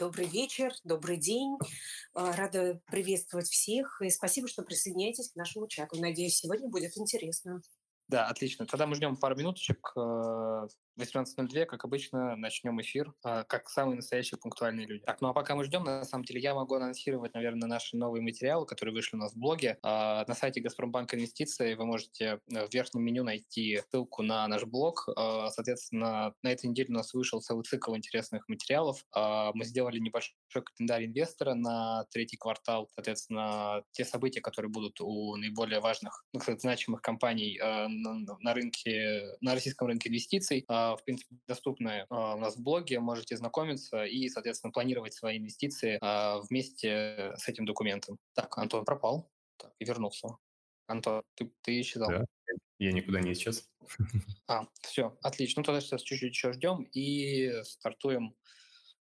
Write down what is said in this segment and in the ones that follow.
Добрый вечер, добрый день. А, Рада приветствовать всех и спасибо, что присоединяетесь к нашему чату. Надеюсь, сегодня будет интересно. Да, отлично. Тогда мы ждем пару минуточек. Э, 18.02, как обычно, начнем эфир, э, как самые настоящие пунктуальные люди. Так, ну а пока мы ждем, на самом деле, я могу анонсировать, наверное, наши новые материалы, которые вышли у нас в блоге. А, На сайте Газпромбанк Инвестиции вы можете э, в верхнем меню найти ссылку на наш блог. А, Соответственно, на этой неделе у нас вышел целый цикл интересных материалов. А, Мы сделали небольшой календарь инвестора на третий квартал. Соответственно, те события, которые будут у наиболее важных, ну, кстати, значимых компаний э, на рынке, на российском рынке инвестиций, а, в принципе, доступны а, у нас в блоге, можете знакомиться и, соответственно, планировать свои инвестиции а, вместе с этим документом. Так, Антон пропал так, и вернулся. Антон, ты, ты исчезал. Да, я никуда не исчез. А, все, отлично. Ну, тогда сейчас чуть-чуть еще ждем и стартуем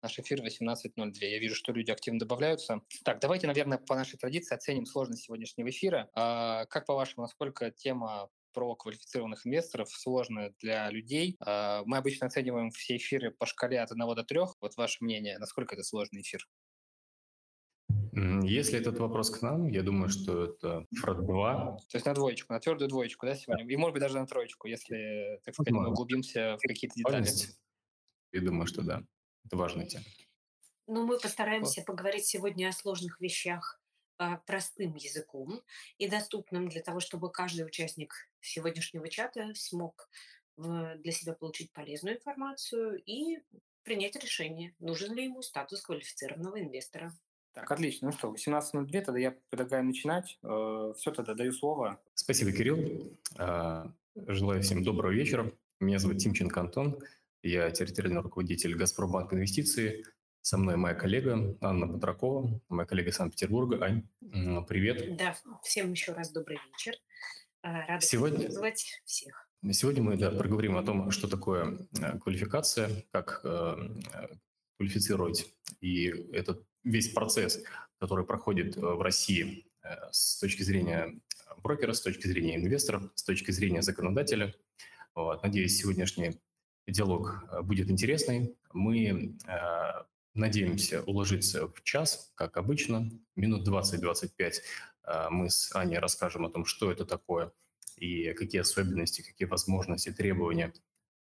наш эфир 18.02. Я вижу, что люди активно добавляются. Так, давайте, наверное, по нашей традиции оценим сложность сегодняшнего эфира. А, как по-вашему, насколько тема про квалифицированных инвесторов сложная для людей? А, мы обычно оцениваем все эфиры по шкале от 1 до 3. Вот ваше мнение, насколько это сложный эфир? Если этот вопрос к нам, я думаю, что это цифра 2. То есть на двоечку, на твердую двоечку, да, сегодня? И, может быть, даже на троечку, если, так сказать, мы углубимся в какие-то детали. Я думаю, что да. Это важная тема. Но мы постараемся поговорить сегодня о сложных вещах простым языком и доступным для того, чтобы каждый участник сегодняшнего чата смог для себя получить полезную информацию и принять решение, нужен ли ему статус квалифицированного инвестора. Так, отлично. Ну что, 18.02, тогда я предлагаю начинать. Все, тогда даю слово. Спасибо, Кирилл. А, Желаю всем доброго вечера. Меня зовут Тимченко Антон. Я территориальный руководитель «Газпромбанк Инвестиции». Со мной моя коллега Анна Батракова, моя коллега из Санкт-Петербурга. Ань, привет. Да, всем еще раз добрый вечер. А, Рада Сегодня- приветствовать всех. Сегодня мы да, проговорим о том, что такое э, квалификация, как э, квалифицировать и этот весь процесс, который проходит э, в России э, с точки зрения брокера, с точки зрения инвестора, с точки зрения законодателя. Вот. Надеюсь, сегодняшний диалог будет интересный. Мы э, надеемся уложиться в час, как обычно, минут 20-25 э, мы с Аней расскажем о том, что это такое, и какие особенности, какие возможности, требования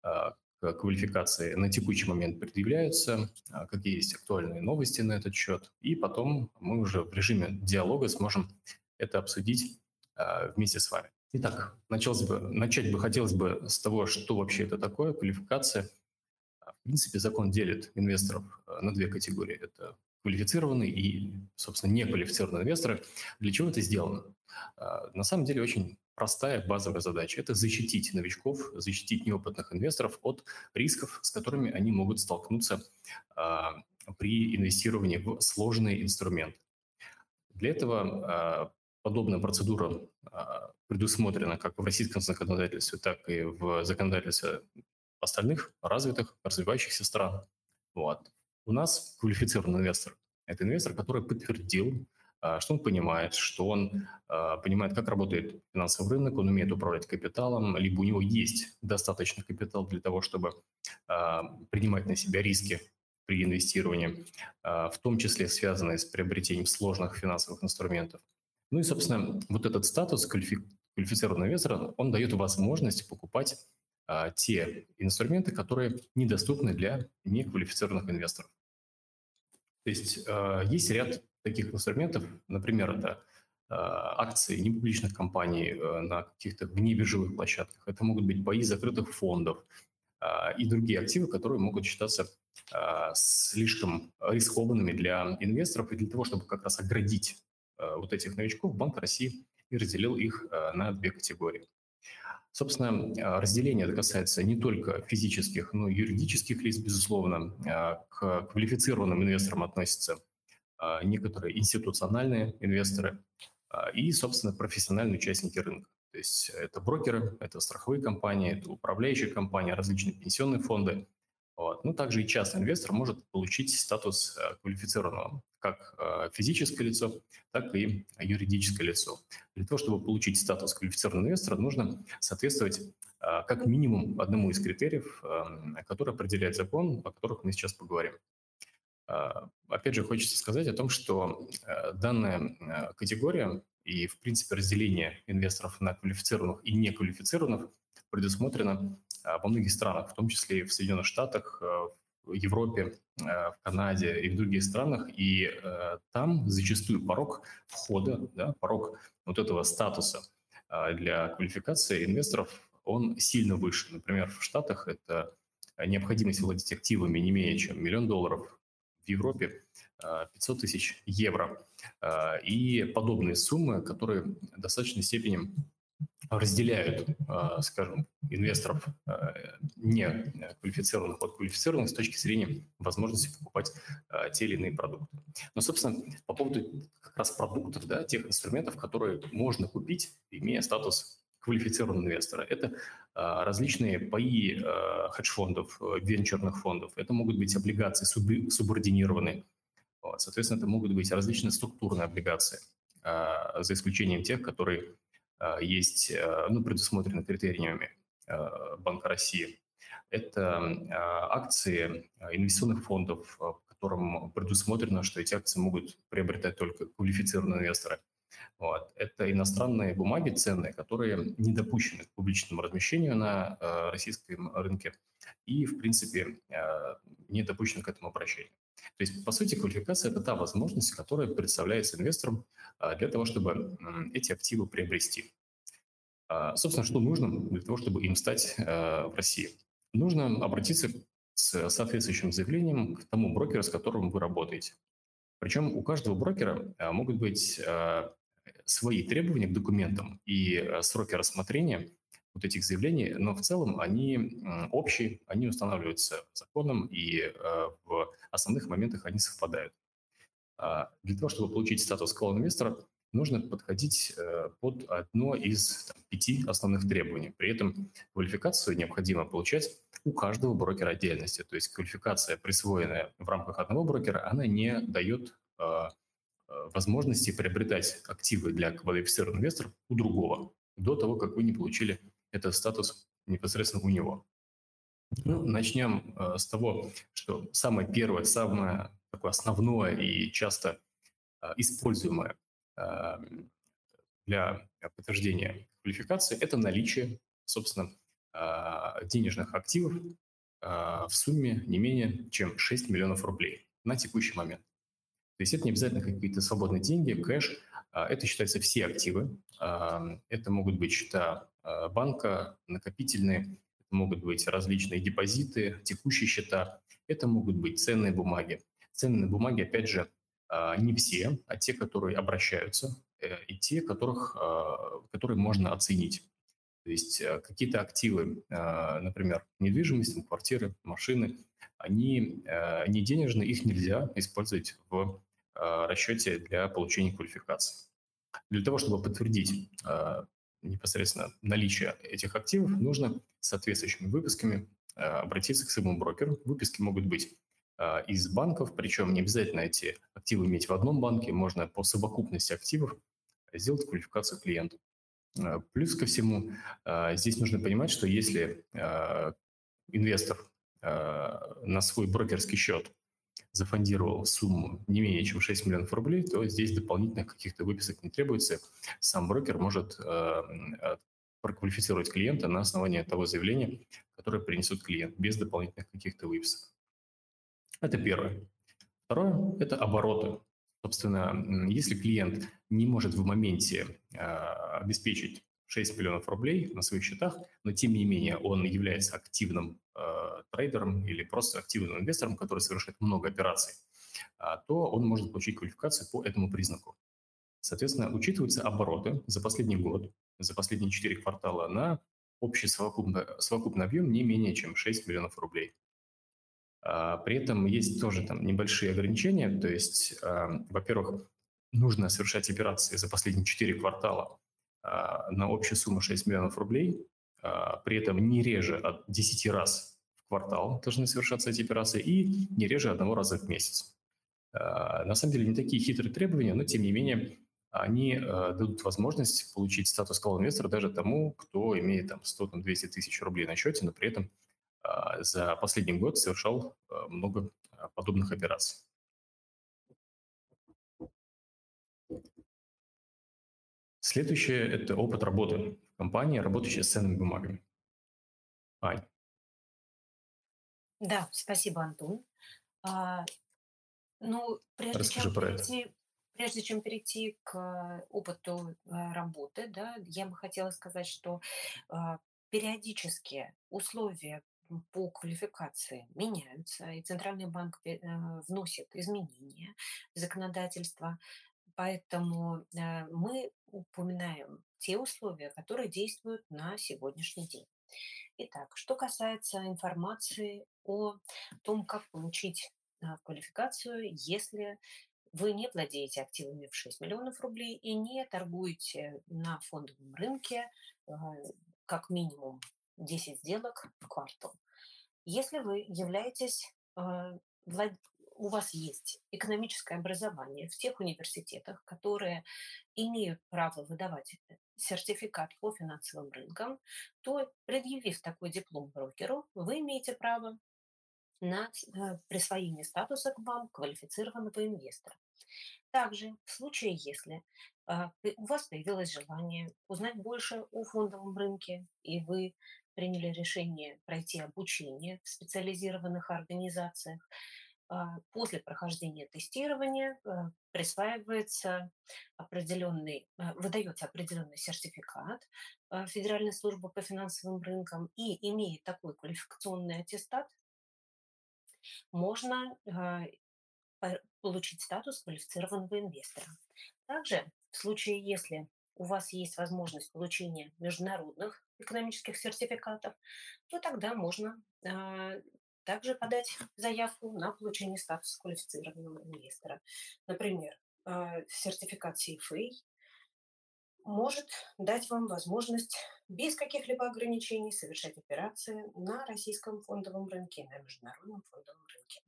а, к квалификации на текущий момент предъявляются, а, какие есть актуальные новости на этот счет. И потом мы уже в режиме диалога сможем это обсудить а, вместе с вами. Итак, началось бы, начать бы хотелось бы с того, что вообще это такое, квалификация. В принципе, закон делит инвесторов а, на две категории. Это квалифицированные и, собственно, неквалифицированные инвесторы. Для чего это сделано? А, На самом деле очень простая базовая задача – это защитить новичков, защитить неопытных инвесторов от рисков, с которыми они могут столкнуться а, при инвестировании в сложные инструменты. Для этого а, подобная процедура предусмотрена как в российском законодательстве, так и в законодательстве остальных развитых, развивающихся стран. Вот. У нас квалифицированный инвестор – это инвестор, который подтвердил, а, что он понимает, что он а, понимает, как работает финансовый рынок, он умеет управлять капиталом, либо у него есть достаточный капитал для того, чтобы а, принимать на себя риски при инвестировании, в том числе связанные с приобретением сложных финансовых инструментов. Ну и, собственно, вот этот статус квалифи- квалифицированного инвестора, он дает возможность покупать а, те инструменты, которые недоступны для неквалифицированных инвесторов. То есть а, есть ряд таких инструментов, например, это а, акции непубличных компаний э, на каких-то внебиржевых площадках, это могут быть бои закрытых фондов а, и другие активы, которые могут считаться а, слишком рискованными для инвесторов, и для того, чтобы как раз оградить а, вот этих новичков, Банк России и разделил их а, на две категории. Собственно, а, разделение это касается не только физических, но и юридических лиц, безусловно. А, К квалифицированным инвесторам относятся а, некоторые институциональные инвесторы и, собственно, профессиональные участники рынка. То есть это брокеры, это страховые компании, это управляющие компании, различные пенсионные фонды. Вот. Ну, также и частный инвестор может получить статус э, квалифицированного как э, физическое лицо, так и юридическое лицо. Для того, чтобы получить статус квалифицированного инвестора, нужно соответствовать э, как минимум одному из критериев, э, который определяет закон, о которых мы сейчас поговорим. Опять же, хочется сказать о том, что данная категория и, в принципе, разделение инвесторов на квалифицированных и неквалифицированных предусмотрено во многих странах, в том числе и в Соединенных Штатах, в Европе, в Канаде и в других странах. И там зачастую порог входа, да, порог вот этого статуса для квалификации инвесторов, он сильно выше. Например, в Штатах это необходимость владеть активами не менее чем миллион долларов, в Европе 500 тысяч евро. И подобные суммы, которые в достаточной степени разделяют, скажем, инвесторов не квалифицированных от квалифицированных с точки зрения возможности покупать те или иные продукты. Но, собственно, по поводу как раз продуктов, да, тех инструментов, которые можно купить, имея статус квалифицированного инвестора. Это а, различные паи а, хедж-фондов, э, венчурных фондов. Это могут быть облигации субординированные. Вот. Соответственно, это могут быть различные структурные облигации, а, за исключением тех, которые есть, ну, предусмотрены критериями Банка России. Это акции инвестиционных фондов, которым предусмотрено, что эти акции могут приобретать только квалифицированные инвесторы – вот. Это иностранные бумаги ценные, которые не допущены к публичному размещению на э, российском рынке и, в принципе, э, не допущены к этому обращению. То есть, по сути, квалификация – это та возможность, которая представляется инвесторам э, для того, чтобы э, эти активы приобрести. Э, собственно, что нужно для того, чтобы им стать э, в России? Нужно обратиться с соответствующим заявлением к тому брокеру, с которым вы работаете. Причем у каждого брокера э, могут быть э, свои требования к документам и э, сроки рассмотрения вот этих заявлений, но в целом они общие, они устанавливаются законом и э, в основных моментах они совпадают. А для того, чтобы получить статус колл-инвестора, нужно подходить э, под одно из там, пяти основных требований. При этом квалификацию необходимо получать у каждого брокера отдельности. То есть квалификация, присвоенная в рамках одного брокера, она не дает Э, возможности приобретать активы для квалифицированных инвесторов у другого до того, как вы не получили этот статус непосредственно у него. Ну, начнем э, с того, что самое первое, самое такое основное и часто э, используемое э, для подтверждения квалификации – это наличие, собственно, э, денежных активов э, в сумме не менее чем 6 миллионов рублей на текущий момент. То есть это не обязательно какие-то свободные деньги, кэш. А, это считаются все активы. А, это могут быть счета а, банка, накопительные, это могут быть различные депозиты, текущие счета. Это могут быть ценные бумаги. Ценные бумаги, опять же, не все, а те, которые обращаются, э, и те, которых, которые можно оценить. То есть э, какие-то активы, например, недвижимость, квартиры, машины, они не денежные, их нельзя использовать в Э, расчете для получения квалификации. Для того, чтобы подтвердить э, непосредственно наличие этих активов, нужно соответствующими выписками э, обратиться к своему брокеру. Выписки могут быть из банков, причем не обязательно эти активы иметь в одном банке, можно по совокупности активов сделать квалификацию клиента. Плюс ко всему, здесь нужно понимать, что если инвестор на свой брокерский счет зафондировал сумму не менее чем 6 миллионов рублей, то здесь дополнительных каких-то выписок не требуется. Сам брокер может э, э, проквалифицировать клиента на основании того заявления, которое принесет клиент, без дополнительных каких-то выписок. Это первое. Второе – это обороты. Собственно, если клиент не может в моменте э, обеспечить 6 миллионов рублей на своих счетах, но тем не менее он является активным э, трейдером или просто активным инвестором, который совершает много операций, э, то он может получить квалификацию по этому признаку. Соответственно, учитываются обороты за последний год, за последние 4 квартала на общий совокупный, совокупный объем не менее чем 6 миллионов рублей. А, при этом есть тоже там небольшие ограничения, то есть, э, во-первых, нужно совершать операции за последние 4 квартала на общую сумму 6 миллионов рублей, а, при этом не реже от 10 раз в квартал должны совершаться эти операции и не реже одного раза в месяц. А, на самом деле не такие хитрые требования, но тем не менее они дадут возможность получить статус колл-инвестора даже тому, кто имеет там 100-200 тысяч рублей на счете, но при этом за последний год совершал много подобных операций. Следующее – это опыт работы в компании, работающей с ценными бумагами. Ань. Да, спасибо, Антон. А, ну, прежде Расскажи чем про это. перейти, прежде чем перейти к опыту э, работы, да, я бы хотела сказать, что а, периодически условия по квалификации меняются, и Центральный банк э, вносит изменения в законодательство, поэтому э, мы упоминаем те условия, которые действуют на сегодняшний день. Итак, что касается информации о том, как получить а, квалификацию, если вы не владеете активами в 6 миллионов рублей и не торгуете на фондовом рынке а, как минимум 10 сделок в квартал. Если вы являетесь, влад- у вас есть экономическое образование в тех университетах, которые имеют право выдавать э, сертификат по финансовым рынкам, то, предъявив такой диплом брокеру, вы имеете право на э, присвоение статуса к вам квалифицированного инвестора. Также в случае, если а, у вас появилось желание узнать больше о фондовом рынке, и вы приняли решение пройти обучение в специализированных организациях, после прохождения тестирования а, присваивается определенный, а, выдается определенный сертификат а, Федеральной службы по финансовым рынкам, и имея такой квалификационный аттестат, можно а, по- получить статус квалифицированного инвестора. Также в случае, если у вас есть возможность получения международных экономических сертификатов, то тогда можно а, также подать заявку на получение статуса квалифицированного инвестора. Например, а, сертификат CFA может дать вам возможность без каких-либо ограничений совершать операции на российском фондовом рынке, на международном фондовом рынке.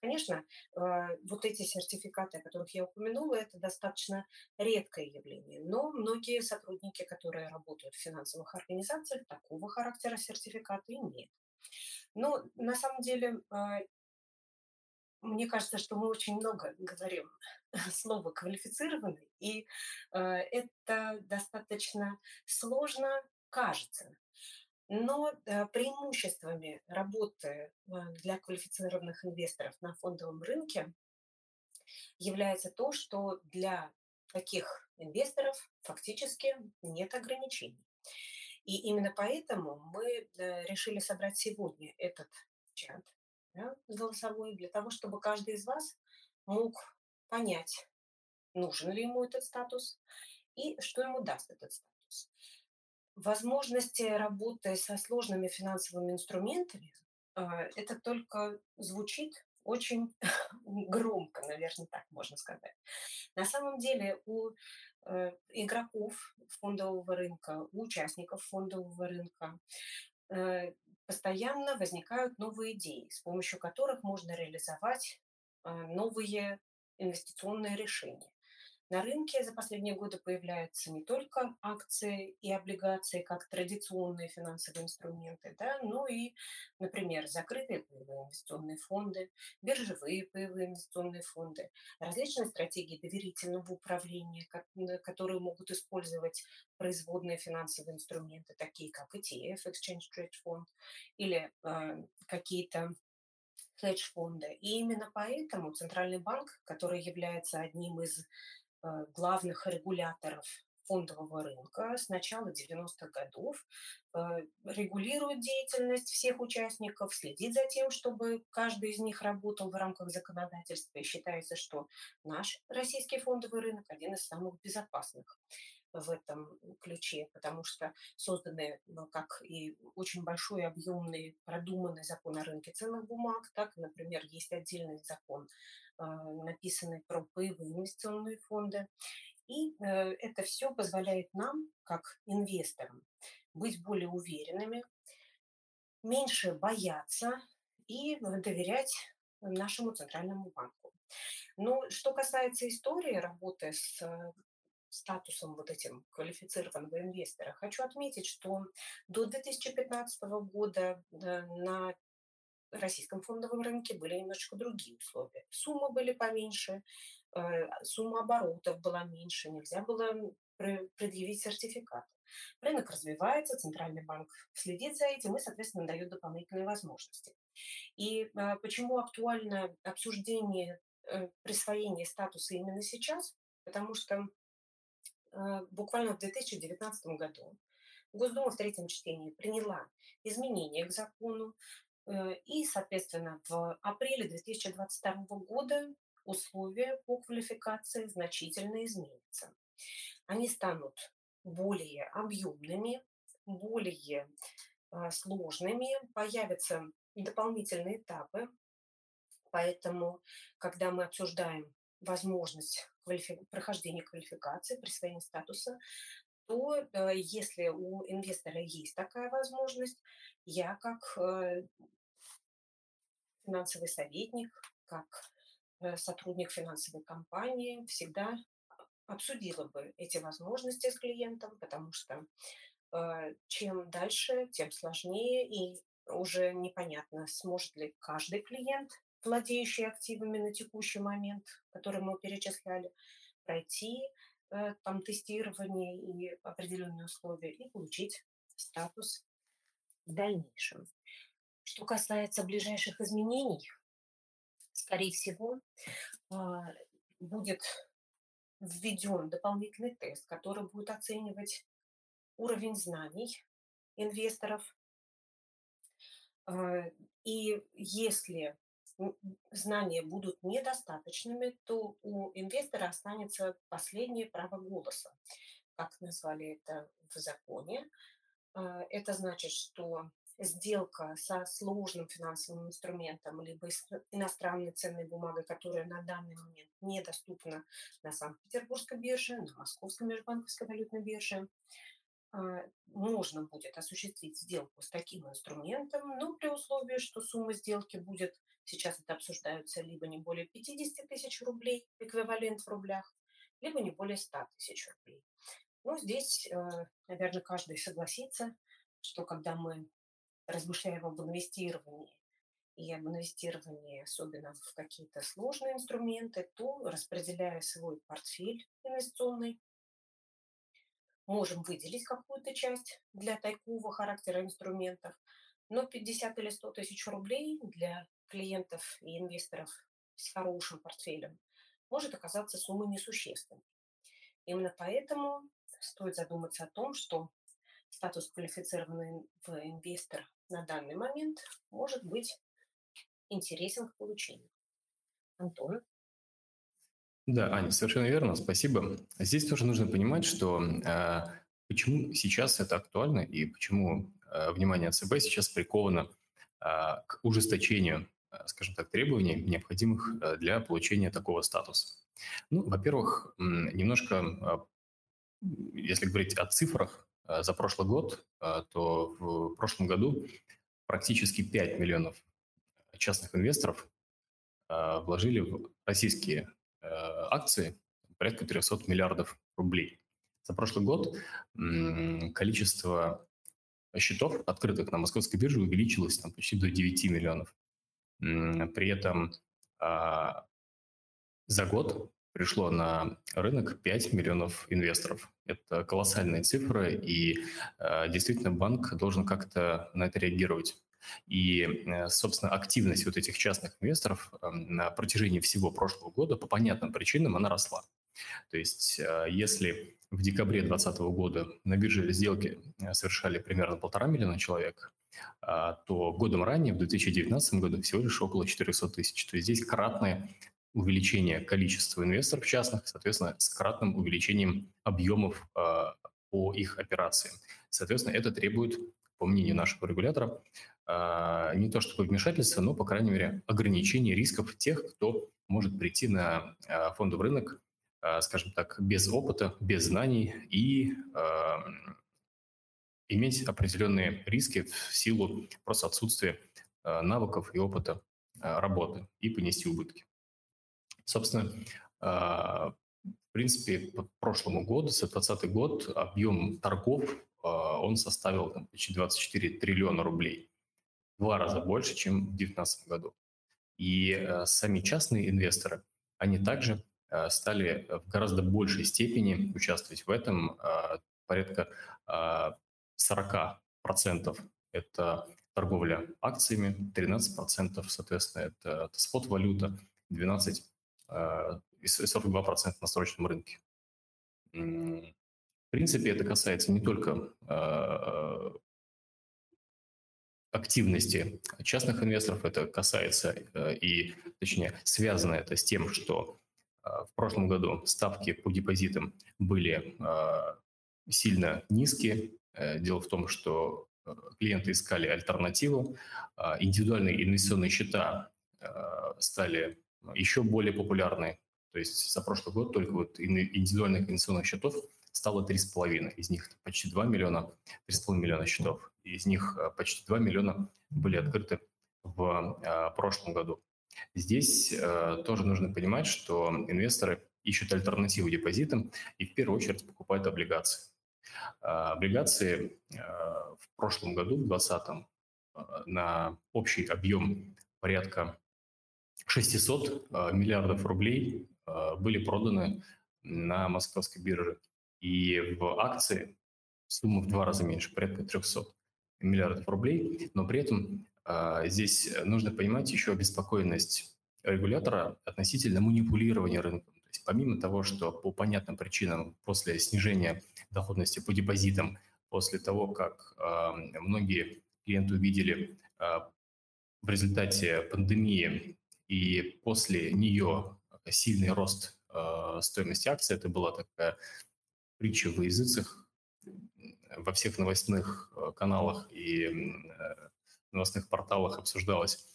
Конечно, э, вот эти сертификаты, о которых я упомянула, это достаточно редкое явление, но многие сотрудники, которые работают в финансовых организациях, такого характера сертификаты имеют. Но на самом деле э, мне кажется, что мы очень много говорим слова квалифицированный, и э, это достаточно сложно кажется. Но э, преимуществами работы э, для квалифицированных инвесторов на фондовом рынке является то, что для таких инвесторов фактически нет ограничений. И именно поэтому мы э, решили собрать сегодня этот чат да, голосовой для того, чтобы каждый из вас мог понять, нужен ли ему этот статус и что ему даст этот статус. Возможности работы со сложными финансовыми инструментами, а, это только звучит очень громко, наверное, так можно сказать. На самом деле у э, игроков фондового рынка, участников фондового рынка э, постоянно возникают новые идеи, с помощью которых можно реализовать а, новые инвестиционные решения. На рынке за последние годы появляются не только акции и облигации как традиционные финансовые инструменты, да, но и, например, закрытые паевые инвестиционные фонды, биржевые паевые инвестиционные фонды, различные стратегии доверительного управления, которые могут использовать производные финансовые инструменты, такие как ETF, Exchange Trade Fund, или э, какие-то хедж-фонды. И именно поэтому Центральный банк, который является одним из главных регуляторов фондового рынка с начала 90-х годов, э, регулирует деятельность всех участников, следит за тем, чтобы каждый из них работал в рамках законодательства. И считается, что наш российский фондовый рынок один из самых безопасных в этом ключе, потому что созданы ну, как и очень большой, объемный, продуманный закон о рынке ценных бумаг, так, например, есть отдельный закон, э, написанный про паевые инвестиционные фонды. И э, это все позволяет нам, как инвесторам, быть более уверенными, меньше бояться и доверять нашему центральному банку. Но что касается истории работы с э, статусом вот этим квалифицированного инвестора, хочу отметить, что до 2015 года э, на российском фондовом рынке были немножечко другие условия. Суммы были поменьше, э, сумма оборотов была меньше, нельзя было предъявить сертификат. Рынок развивается, Центральный банк следит за этим и, соответственно, дает дополнительные возможности. И а, почему актуально обсуждение э, присвоения статуса именно сейчас? Потому что буквально в 2019 году Госдума в третьем чтении приняла изменения к закону, э, и, соответственно, в апреле 2022 года условия по квалификации значительно изменятся. Они станут более объемными, более а, сложными, появятся дополнительные этапы. Поэтому, когда мы обсуждаем возможность квалифи... прохождения квалификации, присвоения статуса, то э, если у инвестора есть такая возможность, я как э, финансовый советник, как э, сотрудник финансовой компании всегда обсудила бы эти возможности с клиентом, потому что чем дальше, тем сложнее, и уже непонятно, сможет ли каждый клиент, владеющий активами на текущий момент, который мы перечисляли, пройти там тестирование и определенные условия и получить статус в дальнейшем. Что касается ближайших изменений, скорее всего, э, будет введен дополнительный тест, который будет оценивать уровень знаний инвесторов. А, и если знания будут недостаточными, то у инвестора останется последнее право голоса, как назвали это в законе. А, это значит, что сделка со сложным финансовым инструментом, либо иностранной ценной бумагой, которая на данный момент недоступна на Санкт-Петербургской бирже, на Московской межбанковской валютной бирже, а, можно будет осуществить сделку с таким инструментом, но при условии, что сумма сделки будет, сейчас это обсуждаются, либо не более 50 тысяч рублей, эквивалент в рублях, либо не более 100 тысяч рублей. Ну, здесь, э, наверное, каждый согласится, что когда мы размышляем об инвестировании и об инвестировании, особенно в какие-то сложные инструменты, то, распределяя свой портфель инвестиционный, можем выделить какую-то часть для такого характера инструментов, но 50 или 100 тысяч рублей для клиентов и инвесторов с хорошим портфелем может оказаться суммой несущественной. Именно поэтому стоит задуматься о том, что статус квалифицированный инвестор на данный момент может быть интересен к получению. Антон? Да, Аня, совершенно верно, спасибо. Здесь тоже нужно понимать, что э, почему сейчас это актуально и почему э, внимание ЦБ сейчас приковано э, к ужесточению, скажем так, требований, необходимых э, для получения такого статуса. Ну, во-первых, немножко, э, если говорить о цифрах, Э, за прошлый год, э, то в прошлом году практически 5 миллионов частных инвесторов э, вложили в российские акции порядка 300 миллиардов рублей. За прошлый год количество счетов, открытых на московской бирже, увеличилось там, почти до 9 миллионов. При этом а, за год пришло на рынок 5 миллионов инвесторов. Это колоссальные цифры, и э, действительно банк должен как-то на это реагировать. И, э, собственно, активность вот этих частных инвесторов э, на протяжении всего прошлого года по понятным причинам она росла. То есть, э, если в декабре 2020 года на бирже сделки э, совершали примерно полтора миллиона человек, то годом ранее, в 2019 году, всего лишь около 400 тысяч. То есть здесь кратное увеличение количества инвесторов частных, соответственно, с кратным увеличением объемов э, по их операциям. Соответственно, это требует, по мнению нашего регулятора, э, не то чтобы вмешательства, но, по крайней мере, ограничения рисков тех, кто может прийти на фондовый рынок, скажем так, без опыта, без знаний и иметь определенные риски в силу просто отсутствия э, навыков и опыта э, работы и понести убытки. Собственно, а, в принципе, по прошлому году, за 2020 год, объем торгов, а, он составил там, почти 24 триллиона рублей. Два раза больше, чем в 2019 году. И сами частные инвесторы, они также стали в гораздо большей степени участвовать в этом. Порядка 40% это торговля акциями, 13%, соответственно, это, это спот-валюта, 12% и 42% на срочном рынке. В принципе, это касается не только э, активности частных инвесторов, это касается э, и, точнее, связано это с тем, что э, в прошлом году ставки по депозитам были сильно низкие. Дело в том, что клиенты искали альтернативу, индивидуальные инвестиционные счета стали еще более популярны. То есть за прошлый год только вот индивидуальных инвестиционных счетов стало 3,5. Из них почти 2 миллиона, 3,5 миллиона счетов. Из них э, почти 2 миллиона были открыты в э, прошлом году. Здесь э, тоже нужно понимать, что инвесторы ищут альтернативу депозитам и в первую очередь покупают облигации. Облигации в прошлом году, в 2020, на общий объем порядка 600 миллиардов рублей были проданы на московской бирже и в акции сумма в два раза меньше, порядка 300 миллиардов рублей, но при этом здесь нужно понимать еще обеспокоенность регулятора относительно манипулирования рынком. То есть помимо того, что по понятным причинам после снижения доходности по депозитам, после того, как э, многие клиенты увидели э, в результате пандемии и после нее сильный рост э, стоимости акций, это была такая притча во языцах во всех новостных каналах и э, новостных порталах обсуждалась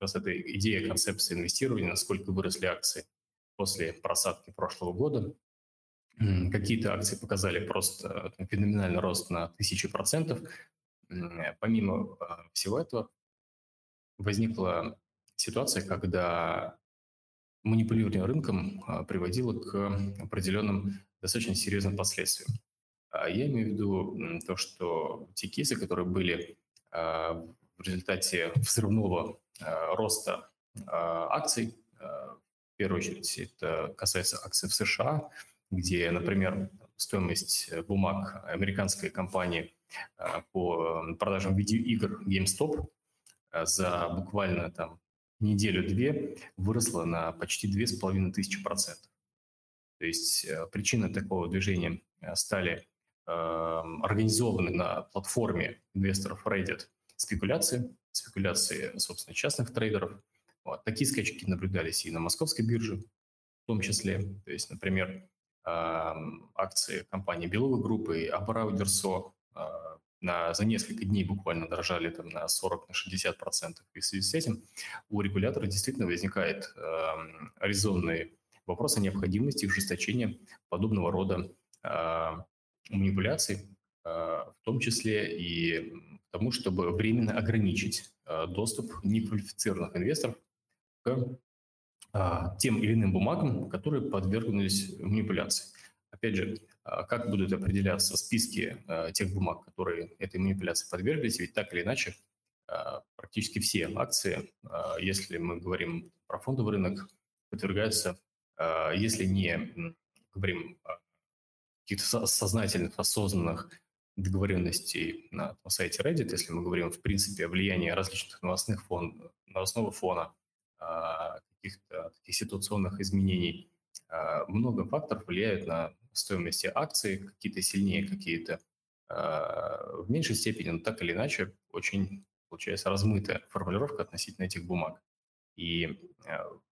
как эта идея, концепция инвестирования, насколько выросли акции после просадки прошлого года. Какие-то акции показали просто феноменальный рост на тысячи процентов. Помимо всего этого, возникла ситуация, когда манипулирование рынком приводило к определенным достаточно серьезным последствиям. А я имею в виду то, что те кейсы, которые были а, в результате взрывного а, роста акций, в первую очередь это касается акций в США, где, например, стоимость бумаг американской компании по продажам видеоигр GameStop за буквально там неделю-две выросла на почти 2500 процентов. То есть э, причиной такого движения э, стали эм, организованы на платформе инвесторов Reddit спекуляции, спекуляции, собственно, частных трейдеров. Вот. Такие скачки наблюдались и на московской бирже в том числе. То есть, например, акции компании Беловой группы и Абрау на, за несколько дней буквально дорожали там, на 40-60%. На 60%. И в связи с этим у регулятора действительно возникает э, резонный вопрос о необходимости ужесточения подобного рода э, манипуляций, э, в том числе и тому, чтобы временно ограничить э, доступ неквалифицированных инвесторов к тем или иным бумагам, которые подвергнулись манипуляции. Опять же, как будут определяться списки тех бумаг, которые этой манипуляции подверглись, ведь так или иначе практически все акции, если мы говорим про фондовый рынок, подвергаются а, если не говорим о каких-то сознательных, осознанных договоренностей на, сайте Reddit, если мы говорим, в принципе, о влиянии различных новостных фон, новостного фона, а, каких-то таких ситуационных изменений, а, много факторов влияют на стоимость акций, какие-то сильнее, какие-то в меньшей степени, но так или иначе очень получается размытая формулировка относительно этих бумаг. И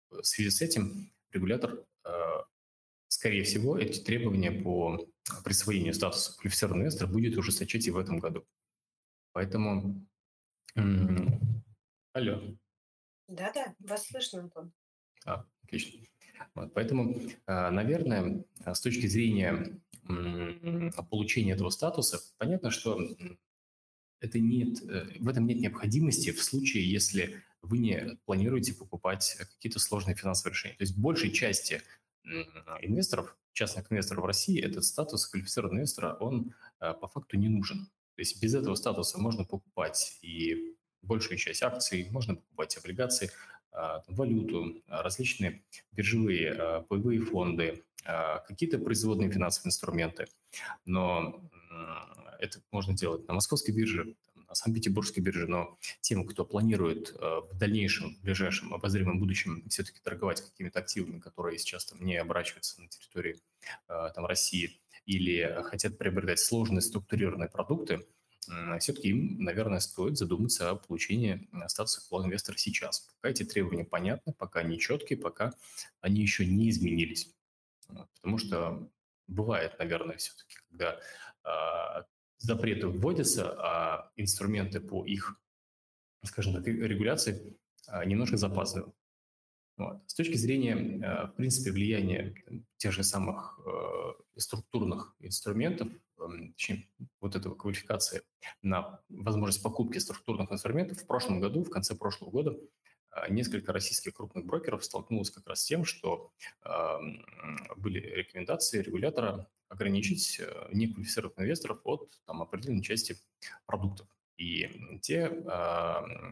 в связи с этим регулятор, скорее всего, эти требования по присвоению статуса квалифицированного инвестора будет ужесточать и в этом году. Поэтому... Алло. Да-да, вас слышно, Антон. А, отлично. Вот, поэтому, э, наверное, с точки зрения получения этого статуса, понятно, что это нет, э, в этом нет необходимости в случае, если вы не планируете покупать какие-то сложные финансовые решения. То есть большей части инвесторов, частных инвесторов в России, этот статус квалифицированного инвестора, он э, по факту не нужен. То есть без этого статуса можно покупать и большую часть акций, можно покупать облигации, валюту, различные биржевые паевые фонды, какие-то производные финансовые инструменты. Но это можно делать на московской бирже, на Санкт-Петербургской бирже, но тем, кто планирует в дальнейшем, в ближайшем обозримом будущем все-таки торговать какими-то активами, которые сейчас там не оборачиваются на территории там, России, или хотят приобретать сложные структурированные продукты, все-таки им, наверное, стоит задуматься о получении статуса инвестора сейчас. Пока эти требования понятны, пока они четкие, пока они еще не изменились. Потому что бывает, наверное, все-таки, когда э, запреты вводятся, а инструменты по их, скажем так, регуляции э, немножко запаздывают. Вот. С точки зрения, э, в принципе, влияния тех же самых э, структурных инструментов, точнее, вот этого квалификации на возможность покупки структурных инструментов, в прошлом году, в конце прошлого года, э, несколько российских крупных брокеров столкнулось как раз с тем, что эм, были рекомендации регулятора ограничить неквалифицированных инвесторов от там, определенной части продуктов. И те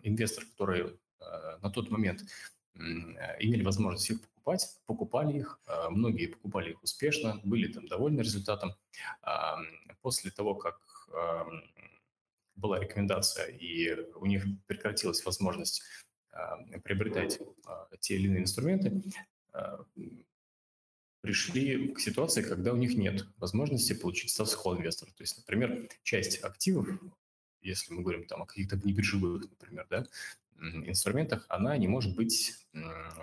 инвесторы, которые на тот момент Э, имели возможность их покупать, покупали их, а, многие покупали их успешно, были там довольны результатом. После того, как была рекомендация и у них прекратилась возможность приобретать а, те или иные инструменты, а, пришли к ситуации, когда у них нет возможности получить статус холл-инвестора. То есть, например, часть активов, если мы говорим там о каких-то внебиржевых, например, да, инструментах, она не может быть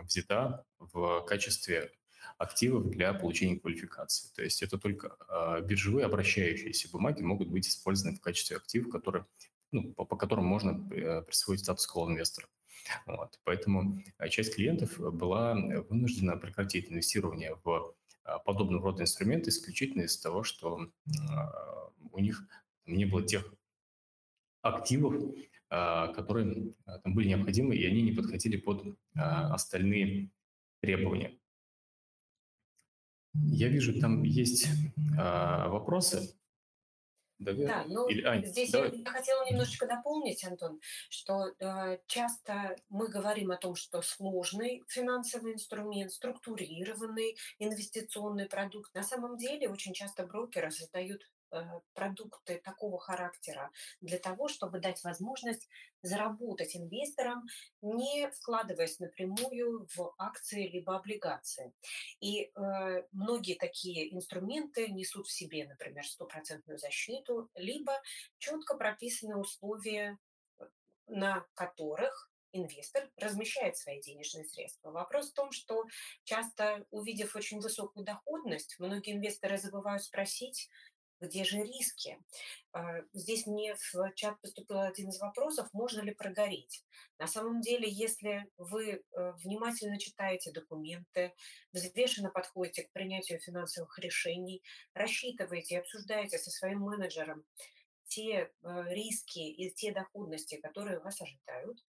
взята в качестве активов для получения квалификации. То есть это только а, биржевые обращающиеся бумаги могут быть использованы в качестве активов, которые, ну, по, по которым можно э, присвоить статус колл-инвестора. Вот. Поэтому а, часть клиентов была вынуждена прекратить инвестирование в а, подобного рода инструменты исключительно из-за того, что у них не было тех активов, которые а, там были необходимы, и они не подходили под а, остальные требования. Я вижу, там есть вопросы. Давай. Да, ну Или, Ань, здесь давай. я хотела немножечко дополнить, Антон, что э, часто мы говорим о том, что сложный финансовый инструмент, структурированный инвестиционный продукт. На самом деле очень часто брокеры создают продукты такого характера для того, чтобы дать возможность заработать инвесторам, не вкладываясь напрямую в акции либо облигации. И э, многие такие инструменты несут в себе, например, стопроцентную защиту, либо четко прописаны условия, э, на которых инвестор размещает свои денежные средства. Вопрос в том, что часто, увидев очень высокую доходность, многие инвесторы забывают спросить, где же риски? А, здесь мне в чат поступил один из вопросов, можно ли прогореть. На самом деле, если вы э, внимательно читаете документы, взвешенно подходите к принятию финансовых решений, рассчитываете и обсуждаете со своим менеджером те э, риски и те доходности, которые вас ожидают,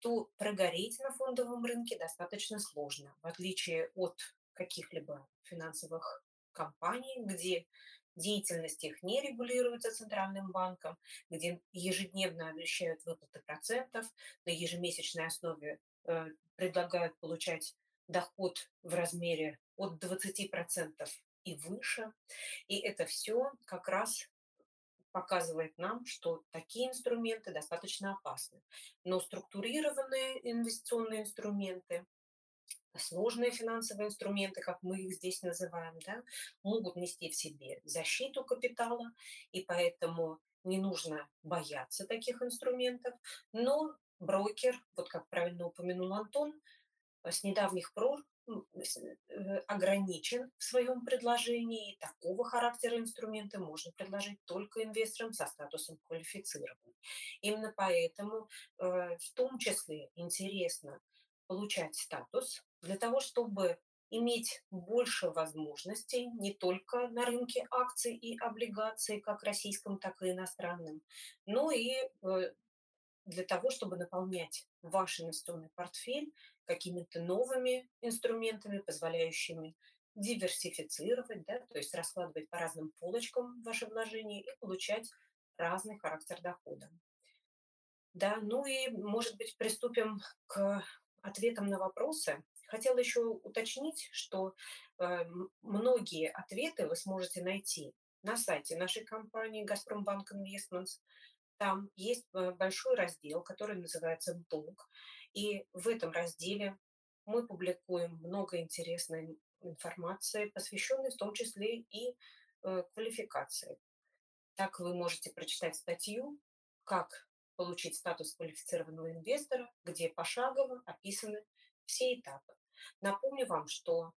то прогореть на фондовом рынке достаточно сложно, в отличие от каких-либо финансовых компаний, где деятельность их не регулируется Центральным банком, где ежедневно обещают выплаты процентов, на ежемесячной основе э, предлагают получать доход в размере от 20% и выше. И это все как раз показывает нам, что такие инструменты достаточно опасны. Но структурированные инвестиционные инструменты, сложные финансовые инструменты, как мы их здесь называем, да, могут нести в себе защиту капитала, и поэтому не нужно бояться таких инструментов, но брокер, вот как правильно упомянул Антон, с недавних пор э, ограничен в своем предложении, и такого характера инструменты можно предложить только инвесторам со статусом квалифицированным. Именно поэтому э, в том числе интересно получать статус для того, чтобы иметь больше возможностей не только на рынке акций и облигаций, как российском, так и иностранном, но и э, для того, чтобы наполнять ваш инвестиционный портфель какими-то новыми инструментами, позволяющими диверсифицировать, да, то есть раскладывать по разным полочкам ваши вложения и получать разный характер дохода. Да, ну и, может быть, приступим к ответам на вопросы, хотела еще уточнить, что э, многие ответы вы сможете найти на сайте нашей компании «Газпромбанк Investments». Там есть э, большой раздел, который называется «Блог». И в этом разделе мы публикуем много интересной информации, посвященной в том числе и э, квалификации. Так вы можете прочитать статью, как получить статус квалифицированного инвестора, где пошагово описаны все этапы. Напомню вам, что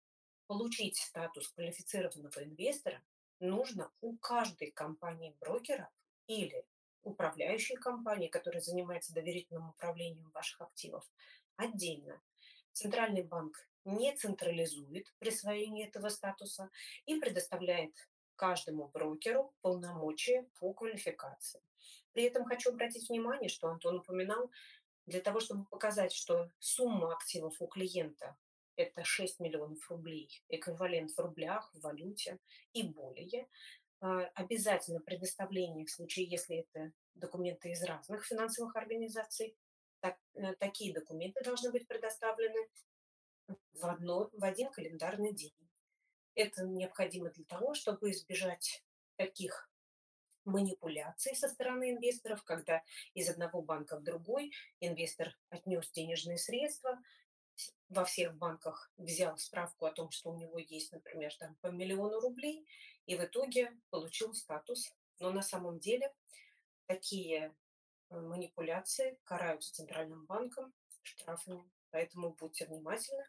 получить статус квалифицированного инвестора нужно у каждой компании брокера или управляющей компании, которая занимается доверительным управлением ваших активов, отдельно. Центральный банк не централизует присвоение этого статуса и предоставляет каждому брокеру полномочия по квалификации. При этом хочу обратить внимание, что Антон упоминал, для того, чтобы показать, что сумма активов у клиента – это 6 миллионов рублей, эквивалент в рублях, в валюте и более, а, обязательно предоставление в случае, если это документы из разных финансовых организаций, так, э, такие документы должны быть предоставлены в, одно, в один календарный день. Это необходимо для того, чтобы избежать таких манипуляций со стороны инвесторов, когда из одного банка в другой инвестор отнес денежные средства, во всех банках взял справку о том, что у него есть, например, там по миллиону рублей, и в итоге получил статус. Но на самом деле такие э, манипуляции караются Центральным банком штрафами. Поэтому будьте внимательны,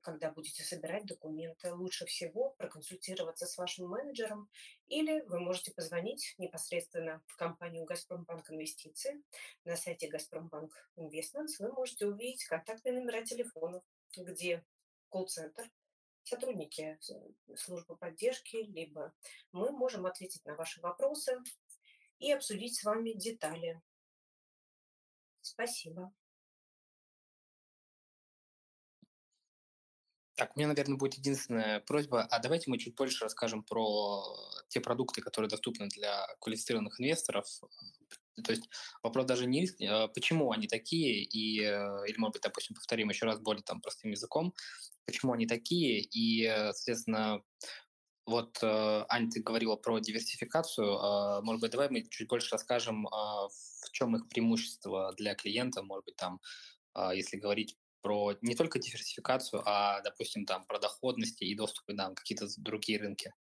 когда будете собирать документы. Лучше всего проконсультироваться с вашим менеджером или вы можете позвонить непосредственно в компанию «Газпромбанк Инвестиции». На сайте «Газпромбанк Investments вы можете увидеть контактные номера телефонов, где колл-центр, сотрудники службы поддержки, либо мы можем ответить на ваши вопросы и обсудить с вами детали. Спасибо. Так, у меня, наверное, будет единственная просьба, а давайте мы чуть больше расскажем про те продукты, которые доступны для квалифицированных инвесторов. То есть вопрос даже не а почему они такие, и, э, или, может быть, допустим, повторим еще раз более там простым языком, почему они такие, и, э, соответственно, вот, э, Аня, ты говорила про диверсификацию. А, может быть, давай мы чуть больше расскажем, а, в чем их преимущество для клиента, может быть, там, если говорить про не только диверсификацию, а, допустим, там, про доходности и доступы на какие-то другие рынки.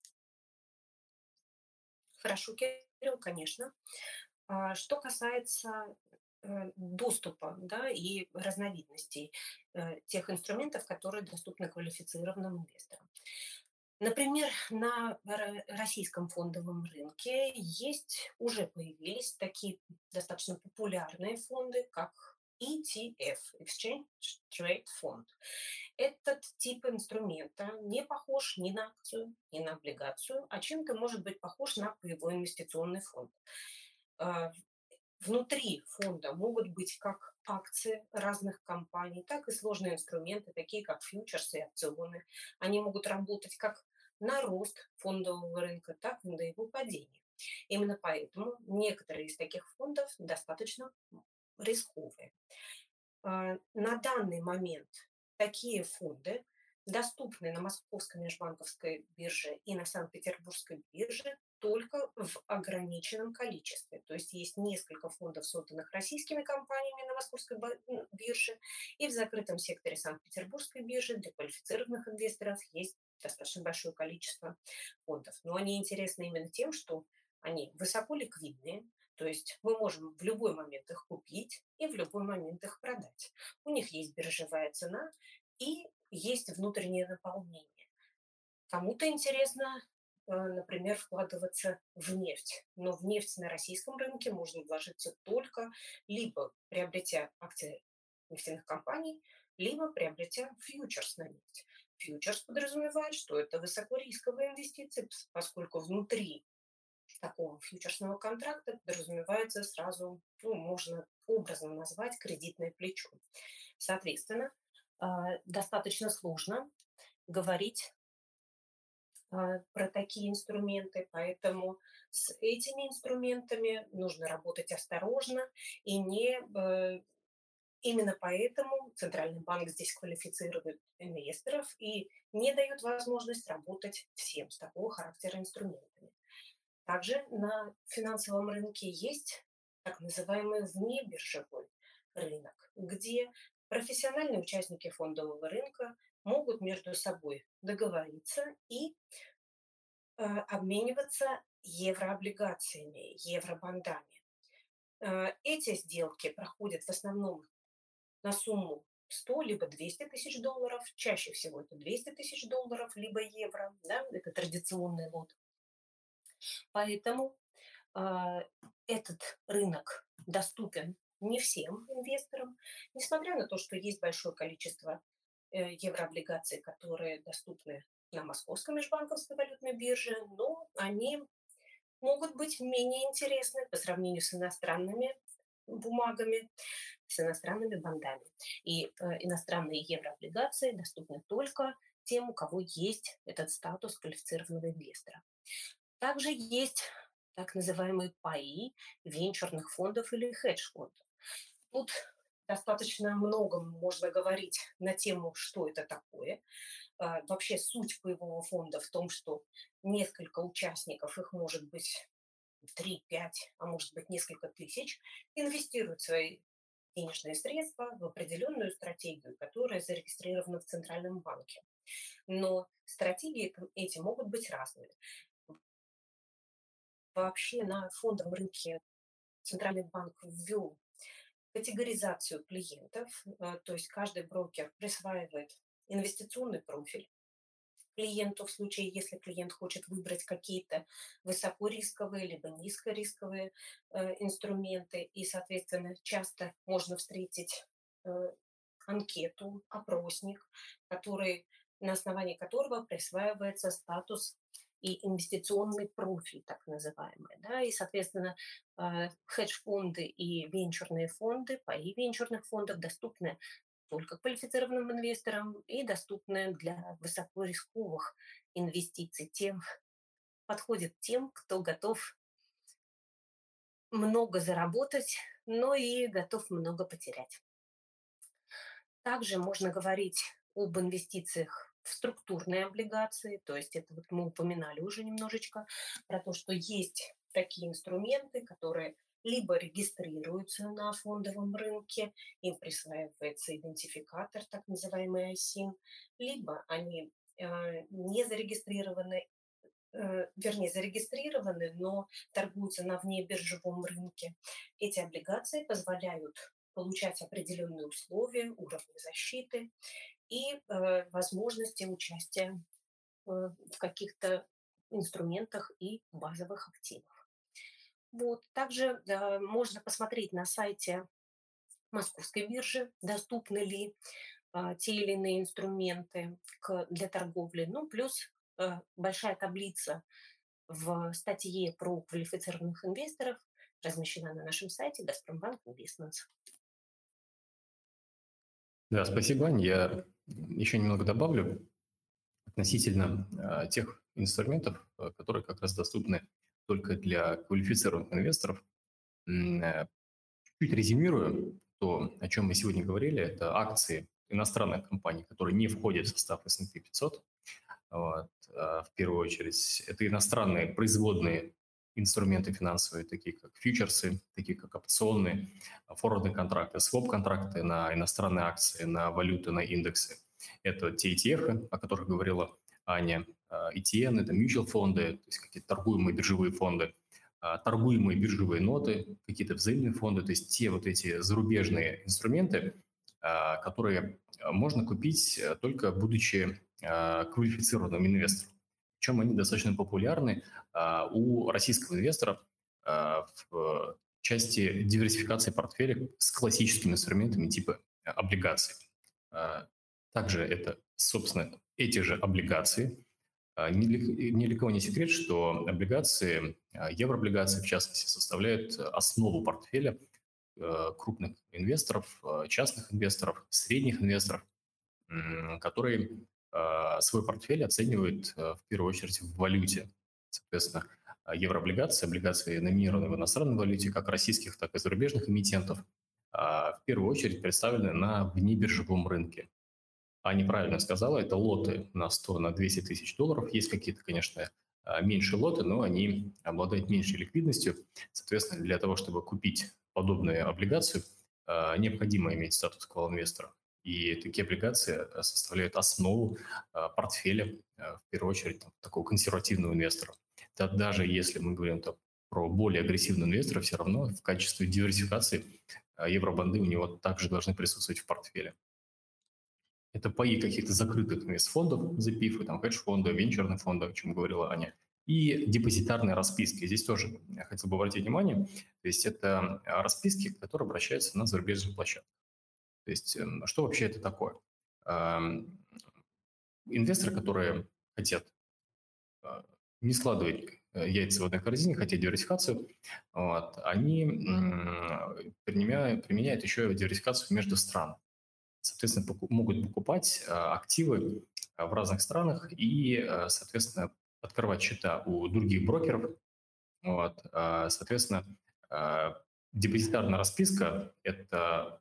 Хорошо, Кирилл, конечно. А, что касается э, доступа да, и разновидностей э, тех инструментов, которые доступны квалифицированным инвесторам. Например, на российском фондовом рынке есть, уже появились такие достаточно популярные фонды, как ETF, Exchange Trade Fund. Этот тип инструмента не похож ни на акцию, ни на облигацию, а чем-то может быть похож на паевой инвестиционный фонд. А, внутри фонда могут быть как акции разных компаний, так и сложные инструменты, такие как фьючерсы и опционы. Они могут работать как на рост фондового рынка, так и на его падение. Именно поэтому некоторые из таких фондов достаточно рисковые. А, на данный момент такие фонды доступны на Московской межбанковской бирже и на Санкт-Петербургской бирже только в ограниченном количестве. То есть есть несколько фондов, созданных российскими компаниями на Московской бирже, и в закрытом секторе Санкт-Петербургской биржи для квалифицированных инвесторов есть достаточно большое количество фондов. Но они интересны именно тем, что они высоко ликвидные, то есть мы можем в любой момент их купить и в любой момент их продать. У них есть биржевая цена и есть внутреннее наполнение. Кому-то интересно, э, например, вкладываться в нефть. Но в нефть на российском рынке можно вложиться только либо приобретя акции нефтяных компаний, либо приобретя фьючерс на нефть. Фьючерс подразумевает, что это высокорисковые инвестиции, поскольку внутри такого фьючерсного контракта подразумевается сразу, ну, можно образно назвать кредитное плечо. Соответственно, а, достаточно сложно говорить а, про такие инструменты, поэтому с этими инструментами нужно работать осторожно и не э, Именно поэтому Центральный банк здесь квалифицирует инвесторов и не дает возможность работать всем с такого характера инструментами. Также на финансовом рынке есть так называемый внебиржевой рынок, где профессиональные участники фондового рынка могут между собой договориться и э, обмениваться еврооблигациями, евробандами. Э, эти сделки проходят в основном на сумму 100 либо 200 тысяч долларов, чаще всего это 200 тысяч долларов, либо евро, да, это традиционный лот. Поэтому э, этот рынок доступен не всем инвесторам, несмотря на то, что есть большое количество э, еврооблигаций, которые доступны на Московской межбанковской валютной бирже, но они могут быть менее интересны по сравнению с иностранными бумагами, с иностранными бандами. И э, иностранные еврооблигации доступны только тем, у кого есть этот статус квалифицированного инвестора. Также есть так называемые паи венчурных фондов или хедж-фондов. Тут достаточно много можно говорить на тему, что это такое. А, вообще суть боевого фонда в том, что несколько участников, их может быть 3-5, а может быть несколько тысяч, инвестируют свои денежные средства в определенную стратегию, которая зарегистрирована в Центральном банке. Но стратегии эти могут быть разными. Вообще на фондовом рынке Центральный банк ввел категоризацию клиентов, э, то есть каждый брокер присваивает инвестиционный профиль клиенту в случае, если клиент хочет выбрать какие-то высокорисковые либо низкорисковые э, инструменты. И, соответственно, часто можно встретить э, анкету, опросник, который, на основании которого присваивается статус и инвестиционный профиль, так называемый. Да? И, соответственно, э, хедж-фонды и венчурные фонды, паи венчурных фондов доступны только квалифицированным инвесторам и доступны для высокорисковых инвестиций. Тем подходит тем, кто готов много заработать, но и готов много потерять. Также можно говорить об инвестициях в структурные облигации, то есть это вот мы упоминали уже немножечко про то, что есть такие инструменты, которые либо регистрируются на фондовом рынке, им присваивается идентификатор, так называемый ISIN, либо они э, не зарегистрированы, э, вернее, зарегистрированы, но торгуются на внебиржевом рынке. Эти облигации позволяют получать определенные условия, уровни защиты и э, возможности участия э, в каких-то инструментах и базовых активах. Вот. Также э, можно посмотреть на сайте Московской биржи, доступны ли э, те или иные инструменты к, для торговли. Ну, плюс э, большая таблица в статье про квалифицированных инвесторов размещена на нашем сайте Газпромбанк Investments. Да, спасибо, Ань. Я еще немного добавлю относительно э, тех инструментов, э, которые как раз доступны только для квалифицированных инвесторов. Э, чуть резюмирую то, о чем мы сегодня говорили, это акции иностранных компаний, которые не входят в состав S&P 500. Вот. А в первую очередь, это иностранные производные инструменты финансовые, такие как фьючерсы, такие как опционные, форвардные контракты, своп-контракты на иностранные акции, на валюты, на индексы. Это те ETF, о которых говорила Аня, ETN, а, это mutual фонды, то есть какие-то торгуемые биржевые фонды, а, торгуемые биржевые ноты, какие-то взаимные фонды, то есть те вот эти зарубежные инструменты, а, которые можно купить э, только будучи квалифицированным инвестором. Причем они достаточно популярны у российского инвестора в части диверсификации портфеля с классическими инструментами типа облигаций. Также это, собственно, эти же облигации. А, ни для, кого не секрет, что облигации, а, еврооблигации в частности, составляют основу портфеля э, крупных инвесторов, э, частных инвесторов, средних инвесторов, которые а, свой портфель оценивают э, в первую очередь в валюте. Соответственно, еврооблигации, облигации номинированные в иностранной валюте, как российских, так и зарубежных эмитентов, в первую очередь представлены на внебиржевом рынке. Аня правильно сказала, это лоты на 100, на 200 тысяч долларов. Есть какие-то, конечно, меньше лоты, но они обладают меньшей ликвидностью. Соответственно, для того, чтобы купить подобную облигацию, необходимо иметь статус квал-инвестора. И такие облигации э, составляют основу э, портфеля, э, в первую очередь, там, такого консервативного инвестора. Да, даже если мы говорим там, про более агрессивного инвестора, все равно в качестве диверсификации евробанды у него также должны присутствовать в портфеле. Это паи каких-то закрытых инвестфондов, запифы, там, хедж-фонды, венчурные фонды, о чем говорила Аня, и депозитарные расписки. Здесь тоже я хотел бы обратить внимание, то есть это расписки, которые обращаются на зарубежные площадки. То есть эм, что вообще это такое? Инвесторы, которые хотят а, не складывать э, яйца в одной корзине, хотят диверсификацию, вот, они применяют, применяют еще диверсификацию между стран. Соответственно, могут покупать а, активы а, в разных странах и, соответственно, открывать счета у других брокеров. Вот, соответственно, депозитарная расписка – это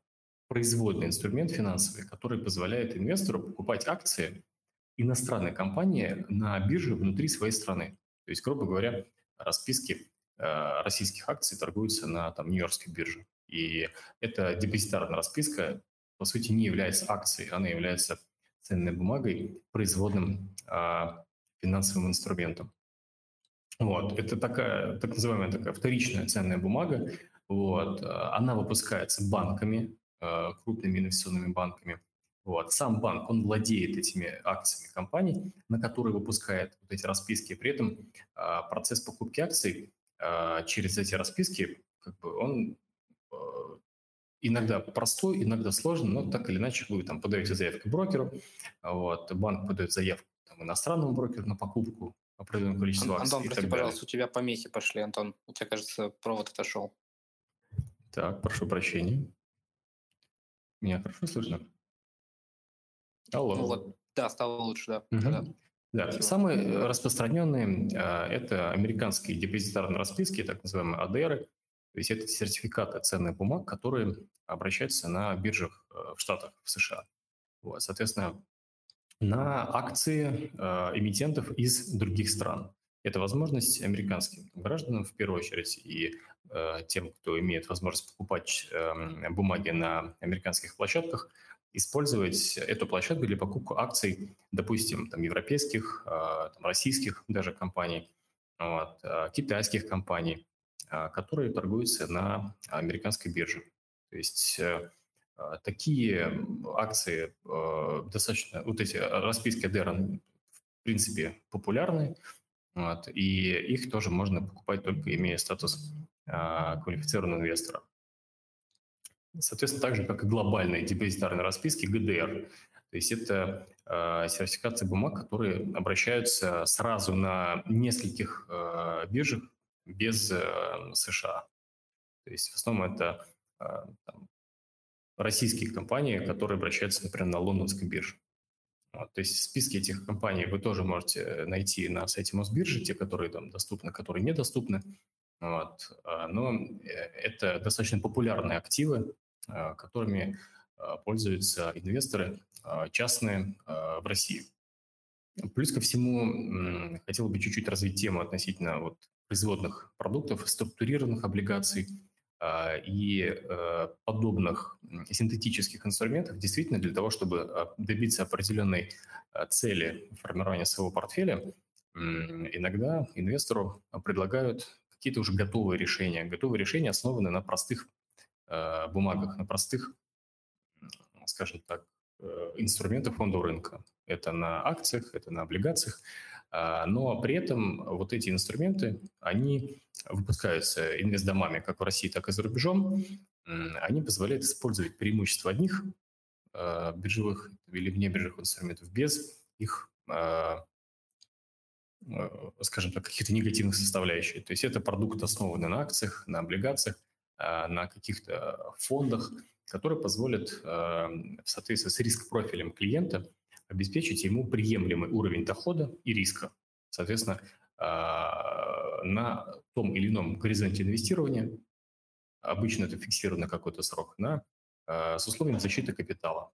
производный инструмент финансовый, который позволяет инвестору покупать акции иностранной компании на бирже внутри своей страны. То есть, грубо говоря, расписки э, российских акций торгуются на там, Нью-Йоркской бирже. И эта депозитарная расписка, по сути, не является акцией, она является ценной бумагой, производным э, финансовым инструментом. Вот. Это такая, так называемая такая вторичная ценная бумага. Вот. Она выпускается банками, Э, крупными инвестиционными банками. Вот. Сам банк, он владеет этими акциями компаний, на которые выпускает вот эти расписки. При этом а, процесс покупки акций а, через эти расписки, как бы он э, иногда простой, иногда сложный, но так или иначе вы там подаете заявку брокеру, вот, банк подает заявку там, иностранному брокеру на покупку определенного количества акций. Антон, прости, пожалуйста, у тебя помехи пошли, Антон. У тебя, кажется, провод отошел. Так, прошу прощения. Меня хорошо слышно? Алло. Ну вот, да, стало лучше, да. Угу. Да, да. самые распространенные а, это американские депозитарные расписки, так называемые АДРы. То есть это сертификаты ценных бумаг, которые обращаются на биржах э, в Штатах, в США. Вот, соответственно, на акции э, эмитентов из других стран. Это возможность американским гражданам в первую очередь и э, тем, кто имеет возможность покупать э, бумаги на американских площадках, использовать эту площадку для покупки акций, допустим, там, европейских, э, там, российских даже компаний, вот, э, китайских компаний, э, которые торгуются на американской бирже. То есть э, такие акции э, достаточно, вот эти расписки ДР, в принципе, популярны, вот, и их тоже можно покупать только имея статус а, квалифицированного инвестора. Соответственно, так же, как и глобальные депозитарные расписки, ГДР. То есть это э, сертификации бумаг, которые обращаются сразу на нескольких э, биржах без э, США. То есть в основном это э, там, российские компании, которые обращаются, например, на лондонской бирже. Вот, то есть списки этих компаний вы тоже можете найти на сайте Мосбиржи, те, которые там доступны, которые недоступны. Вот. А, но э, это достаточно популярные активы, а, которыми а, пользуются инвесторы частные в России. Плюс ко всему, хотел бы чуть-чуть развить тему относительно вот производных продуктов, структурированных облигаций – а, и э, подобных синтетических инструментов действительно для того, чтобы а, добиться определенной а, цели формирования своего портфеля, иногда инвестору предлагают какие-то уже готовые решения. Готовые решения основаны на простых бумагах, на простых, скажем так, э, инструментах фондового рынка. Это на акциях, это на облигациях. А, но при этом вот эти инструменты, они выпускаются инвестдомами как в России, так и за рубежом. Они позволяют использовать преимущества одних а, биржевых или внебиржевых инструментов без их, а, скажем так, каких-то негативных составляющих. То есть это продукт, основанный на акциях, на облигациях, на каких-то фондах, которые позволят в соответствии с риск-профилем клиента обеспечить ему приемлемый уровень дохода и риска. Соответственно, а, на том или ином горизонте инвестирования обычно это фиксированный какой-то срок, на, с условием защиты капитала.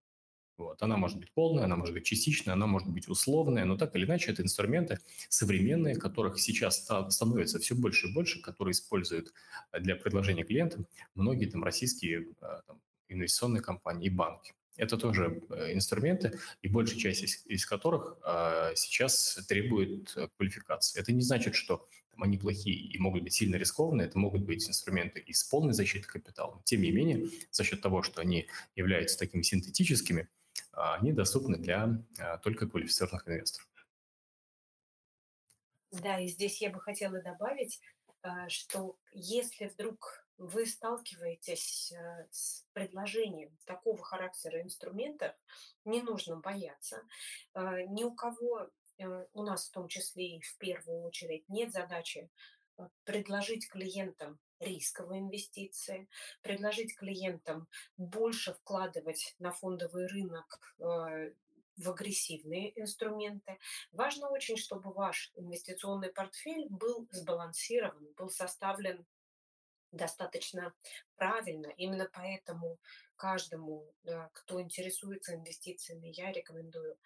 Вот. Она может быть полная, она может быть частичная, она может быть условная, но так или иначе это инструменты современные, которых сейчас становится все больше и больше, которые используют для предложения клиентам многие там российские там, инвестиционные компании и банки. Это тоже э, инструменты, и большая часть из, из которых э, сейчас требует э, квалификации. Это не значит, что там, они плохие и могут быть сильно рискованные, это могут быть инструменты и с полной защитой капитала. Тем не менее, за счет того, что они являются такими синтетическими, э, они доступны для э, только квалифицированных инвесторов. Да, и здесь я бы хотела добавить, э, что если вдруг вы сталкиваетесь с предложением такого характера инструмента, не нужно бояться. Ни у кого, у нас в том числе и в первую очередь, нет задачи предложить клиентам рисковые инвестиции, предложить клиентам больше вкладывать на фондовый рынок в агрессивные инструменты. Важно очень, чтобы ваш инвестиционный портфель был сбалансирован, был составлен достаточно правильно. Именно поэтому каждому, кто интересуется инвестициями, я рекомендую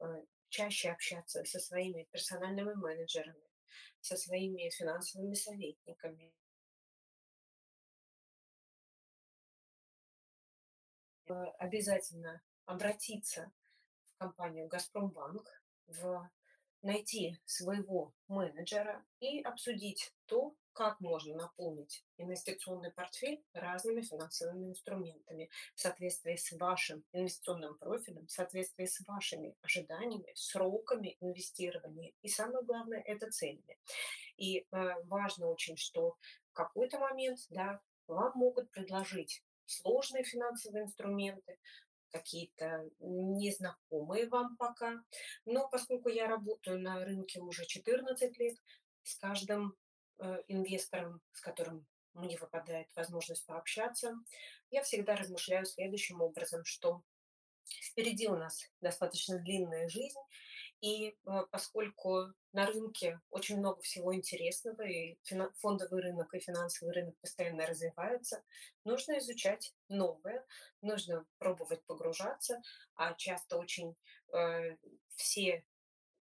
э, чаще общаться со своими персональными менеджерами, со своими финансовыми советниками. Э, обязательно обратиться в компанию «Газпромбанк», в найти своего менеджера и обсудить то, как можно наполнить инвестиционный портфель разными финансовыми инструментами в соответствии с вашим инвестиционным профилем, в соответствии с вашими ожиданиями, сроками инвестирования и, самое главное, это целями. И э, важно очень, что в какой-то момент да, вам могут предложить сложные финансовые инструменты, какие-то незнакомые вам пока. Но поскольку я работаю на рынке уже 14 лет, с каждым Э, инвестором, с которым мне выпадает возможность пообщаться, я всегда размышляю следующим образом, что впереди у нас достаточно длинная жизнь, и э, поскольку на рынке очень много всего интересного, и фондовый рынок, и финансовый рынок постоянно развиваются, нужно изучать новое, нужно пробовать погружаться, а часто очень э, все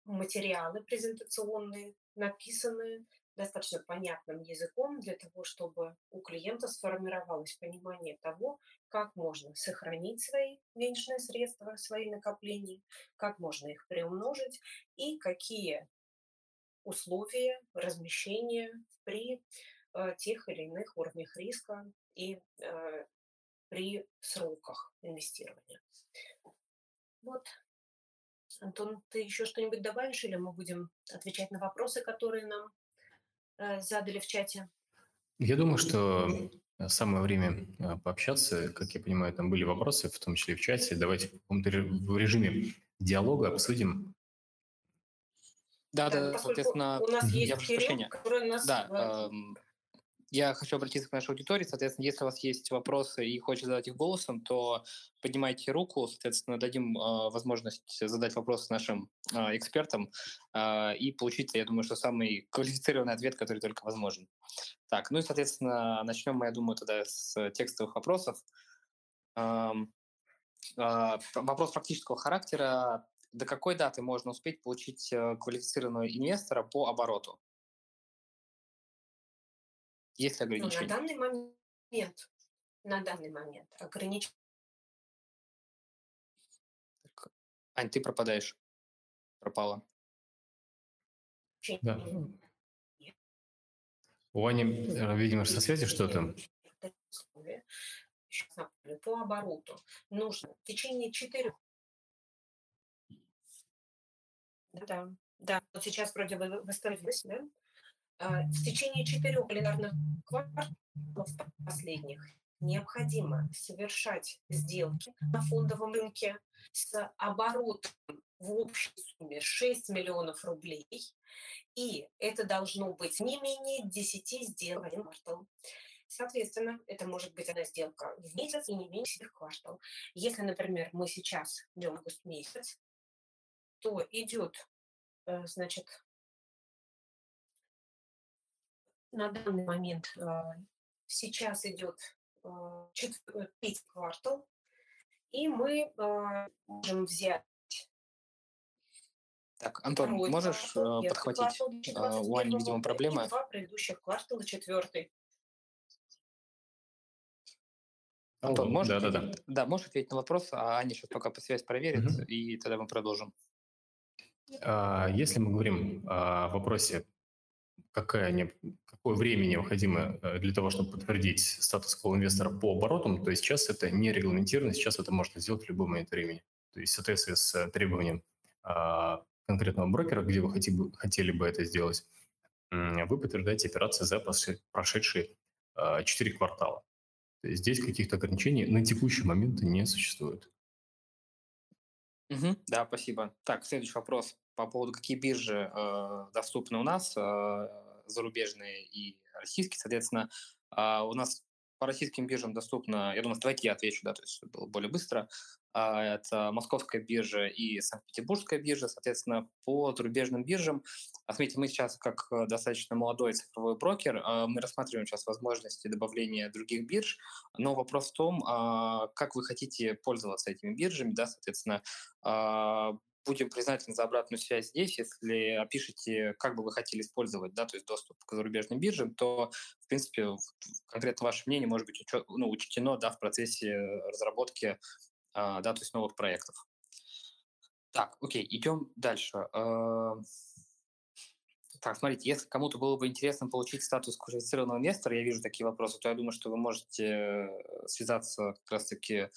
материалы презентационные написаны достаточно понятным языком для того, чтобы у клиента сформировалось понимание того, как можно сохранить свои денежные средства, свои накопления, как можно их приумножить и какие условия размещения при э, тех или иных уровнях риска и э, при сроках инвестирования. Вот. Антон, ты еще что-нибудь добавишь или мы будем отвечать на вопросы, которые нам задали в чате? Я думаю, что э, самое время э, пообщаться. Как я понимаю, там были вопросы, в том числе в чате. Давайте в каком-то режиме диалога обсудим. Да, да, да соответственно, у нас есть я прошу прощения. нас... Да, я хочу обратиться к нашей аудитории. Соответственно, если у вас есть вопросы и хочется задать их голосом, то поднимайте руку. Соответственно, дадим э, возможность задать вопросы нашим э, экспертам э, и получить, я думаю, что самый квалифицированный ответ, который только возможен. Так, ну и, соответственно, начнем мы, я думаю, тогда с текстовых вопросов. Э, э, вопрос практического характера. До какой даты можно успеть получить квалифицированного инвестора по обороту? Есть ли Ну, на данный момент, на данный момент ограничений Ань, ты пропадаешь. Пропала. Да. У Ани, э, видимо, со связи что-то. По обороту нужно в течение четырех да, да. Вот сейчас вроде бы восстановилось, да? А, в течение четырех календарных кварталов последних необходимо совершать сделки на фондовом рынке с оборотом в общей сумме 6 миллионов рублей, и это должно быть не менее 10 сделок в квартал. Соответственно, это может быть одна сделка в месяц и не меньше в квартал. Если, например, мы сейчас идем август месяц, то идет, э, значит, на данный момент сейчас идет э, третий квартал, и мы э, можем взять так, Антон, Второй можешь квартал, подхватить? Квартал, у Ани, видимо, проблема. Два предыдущих квартала, четвертый. Антон, Алло, можешь, да, да, да. да, можешь ответить на вопрос, а Аня сейчас пока по связь проверит, угу. и тогда мы продолжим. А, если мы говорим о вопросе, не, какое время необходимо э, для того, чтобы подтвердить статус инвестора по оборотам, то сейчас это не регламентировано, сейчас это можно сделать в любой момент времени. То есть в соответствии с требованием а, конкретного брокера, где вы хотели, хотели бы это сделать, вы подтверждаете операции за прошедшие 4 квартала. То есть здесь каких-то ограничений на текущий момент не существует. Угу, да, спасибо. Так, следующий вопрос по поводу, какие биржи э, доступны у нас, э, зарубежные и российские. Соответственно, э, у нас по российским биржам доступно, я думаю, давайте я отвечу, да, то есть было более быстро. А, это Московская биржа и Санкт-Петербургская биржа. Соответственно, по зарубежным биржам, отметьте, мы сейчас как э, достаточно молодой цифровой брокер, э, мы рассматриваем сейчас возможности добавления других бирж, но вопрос в том, а, как вы хотите пользоваться этими биржами, да, соответственно, а, будем признательны за обратную связь здесь. Если опишите, как бы вы хотели использовать, да, то есть доступ к зарубежным биржам, то, в принципе, конкретно ваше мнение может быть учет, ну, учтено, да, в процессе разработки а, да, то есть новых проектов. Так, окей, идем дальше. А, так, смотрите, если кому-то было бы интересно получить статус квалифицированного инвестора, я вижу такие вопросы, то я думаю, что вы можете э, связаться как раз-таки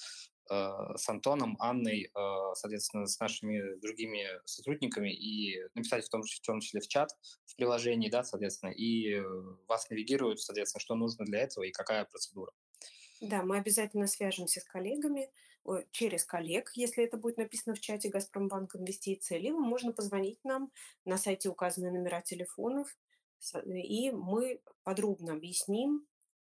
с Антоном, Анной, э, соответственно, с нашими другими сотрудниками и написать в том, в том числе в чат, в приложении, да, соответственно, и вас навигируют, соответственно, что нужно для этого и какая процедура. Да, мы обязательно свяжемся с коллегами, через коллег, если это будет написано в чате «Газпромбанк Инвестиции», либо можно позвонить нам, на сайте указаны номера телефонов, и мы подробно объясним,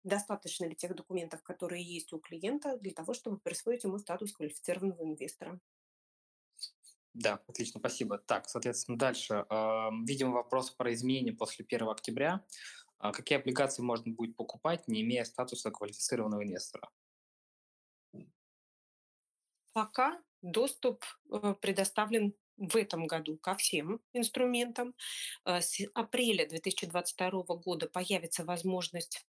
достаточно ли тех документов, которые есть у клиента, для того, чтобы присвоить ему статус квалифицированного инвестора. Да, отлично, спасибо. Так, соответственно, дальше. Видим вопрос про изменения после 1 октября. А какие облигации можно будет покупать, не имея статуса квалифицированного инвестора? Пока доступ э, предоставлен в этом году ко всем инструментам. Э, с апреля 2022 года появится возможность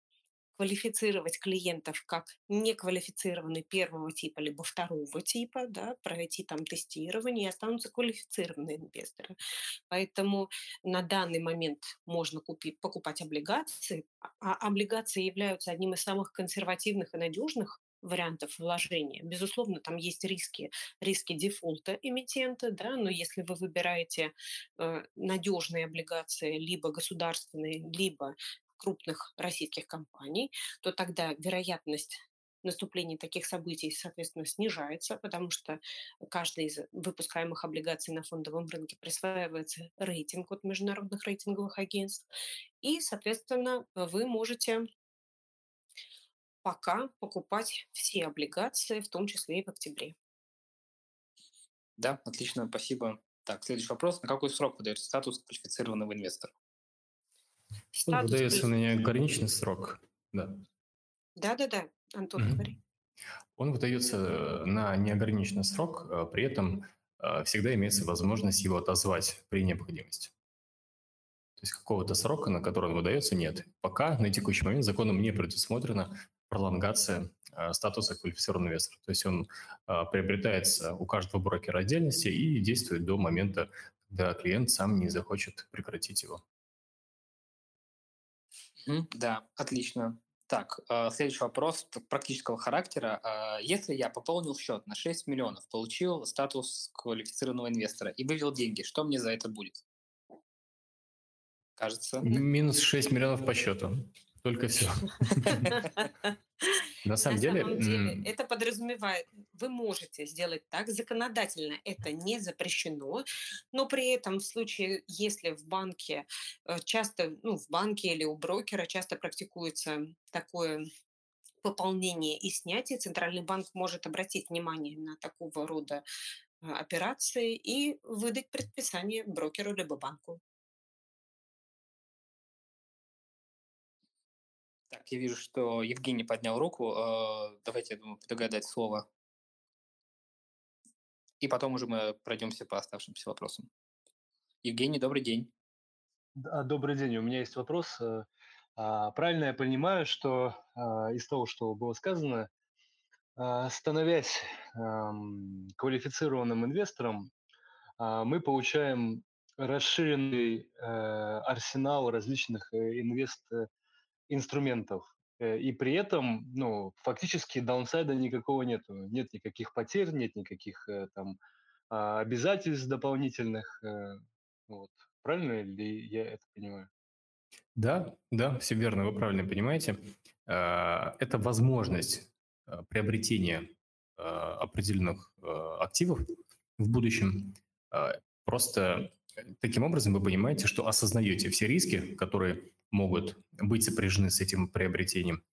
квалифицировать клиентов как неквалифицированный первого типа либо второго типа, да, пройти там тестирование и останутся квалифицированные инвесторы. Поэтому на данный момент можно купить, покупать облигации, а облигации являются одним из самых консервативных и надежных вариантов вложения. Безусловно, там есть риски, риски дефолта эмитента, да, но если вы выбираете э, надежные облигации, либо государственные, либо крупных российских компаний, то тогда вероятность наступления таких событий, соответственно, снижается, потому что каждый из выпускаемых облигаций на фондовом рынке присваивается рейтинг от международных рейтинговых агентств, и, соответственно, вы можете пока покупать все облигации, в том числе и в октябре. Да, отлично, спасибо. Так, следующий вопрос. На какой срок выдается статус квалифицированного инвестора? Он выдается на неограниченный срок, да. Да-да-да, Антон, угу. говори. Он выдается на неограниченный срок, а при этом э, всегда имеется возможность его отозвать при необходимости. То есть какого-то срока, на который он выдается, нет. Пока на текущий момент законом не предусмотрена пролонгация э, статуса квалифицированного инвестора. То есть он приобретается у каждого брокера отдельности и действует до момента, когда клиент сам не захочет прекратить его. Да, отлично. Так, э, следующий вопрос практического характера. Э, если я пополнил счет на 6 миллионов, получил статус квалифицированного инвестора и вывел деньги, что мне за это будет? Кажется. Минус 6 миллионов по счету. Только все. На самом деле... это подразумевает, вы можете сделать так, законодательно это не запрещено, но при этом в случае, если в банке э, часто, ну, в банке или у брокера часто практикуется такое пополнение и снятие, Центральный банк может обратить внимание на такого рода э, операции и выдать предписание брокеру либо банку. Я вижу, что Евгений поднял руку. Э, давайте, я думаю, предлагаю дать слово. И потом уже мы пройдемся по оставшимся вопросам. Евгений, добрый день. Да, добрый день. У меня есть вопрос. Э, а, правильно я понимаю, что а, из того, что было сказано, а, становясь квалифицированным инвестором, мы получаем расширенный э, арсенал различных э, инвест-инструментов. И при этом, ну, фактически даунсайда никакого нету. Нет никаких потерь, нет никаких там обязательств дополнительных. Вот. Правильно ли я это понимаю? Да, да, все верно, вы правильно понимаете. А, это возможность а, приобретения а, определенных активов в будущем. Просто таким образом вы понимаете, что осознаете все риски, которые могут быть сопряжены с этим приобретением.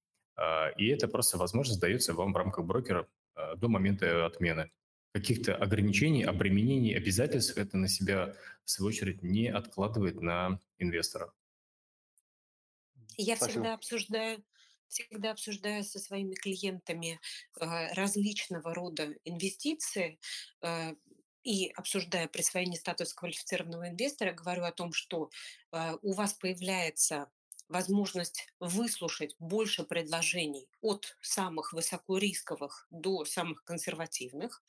И это просто возможность дается вам в рамках брокера до момента отмены. Каких-то ограничений, обременений, обязательств это на себя, в свою очередь, не откладывает на инвестора. Я Спасибо. всегда обсуждаю всегда обсуждаю со своими клиентами э, различного рода инвестиции э, и обсуждая присвоение статуса квалифицированного инвестора, говорю о том, что э, у вас появляется возможность выслушать больше предложений от самых высокорисковых до самых консервативных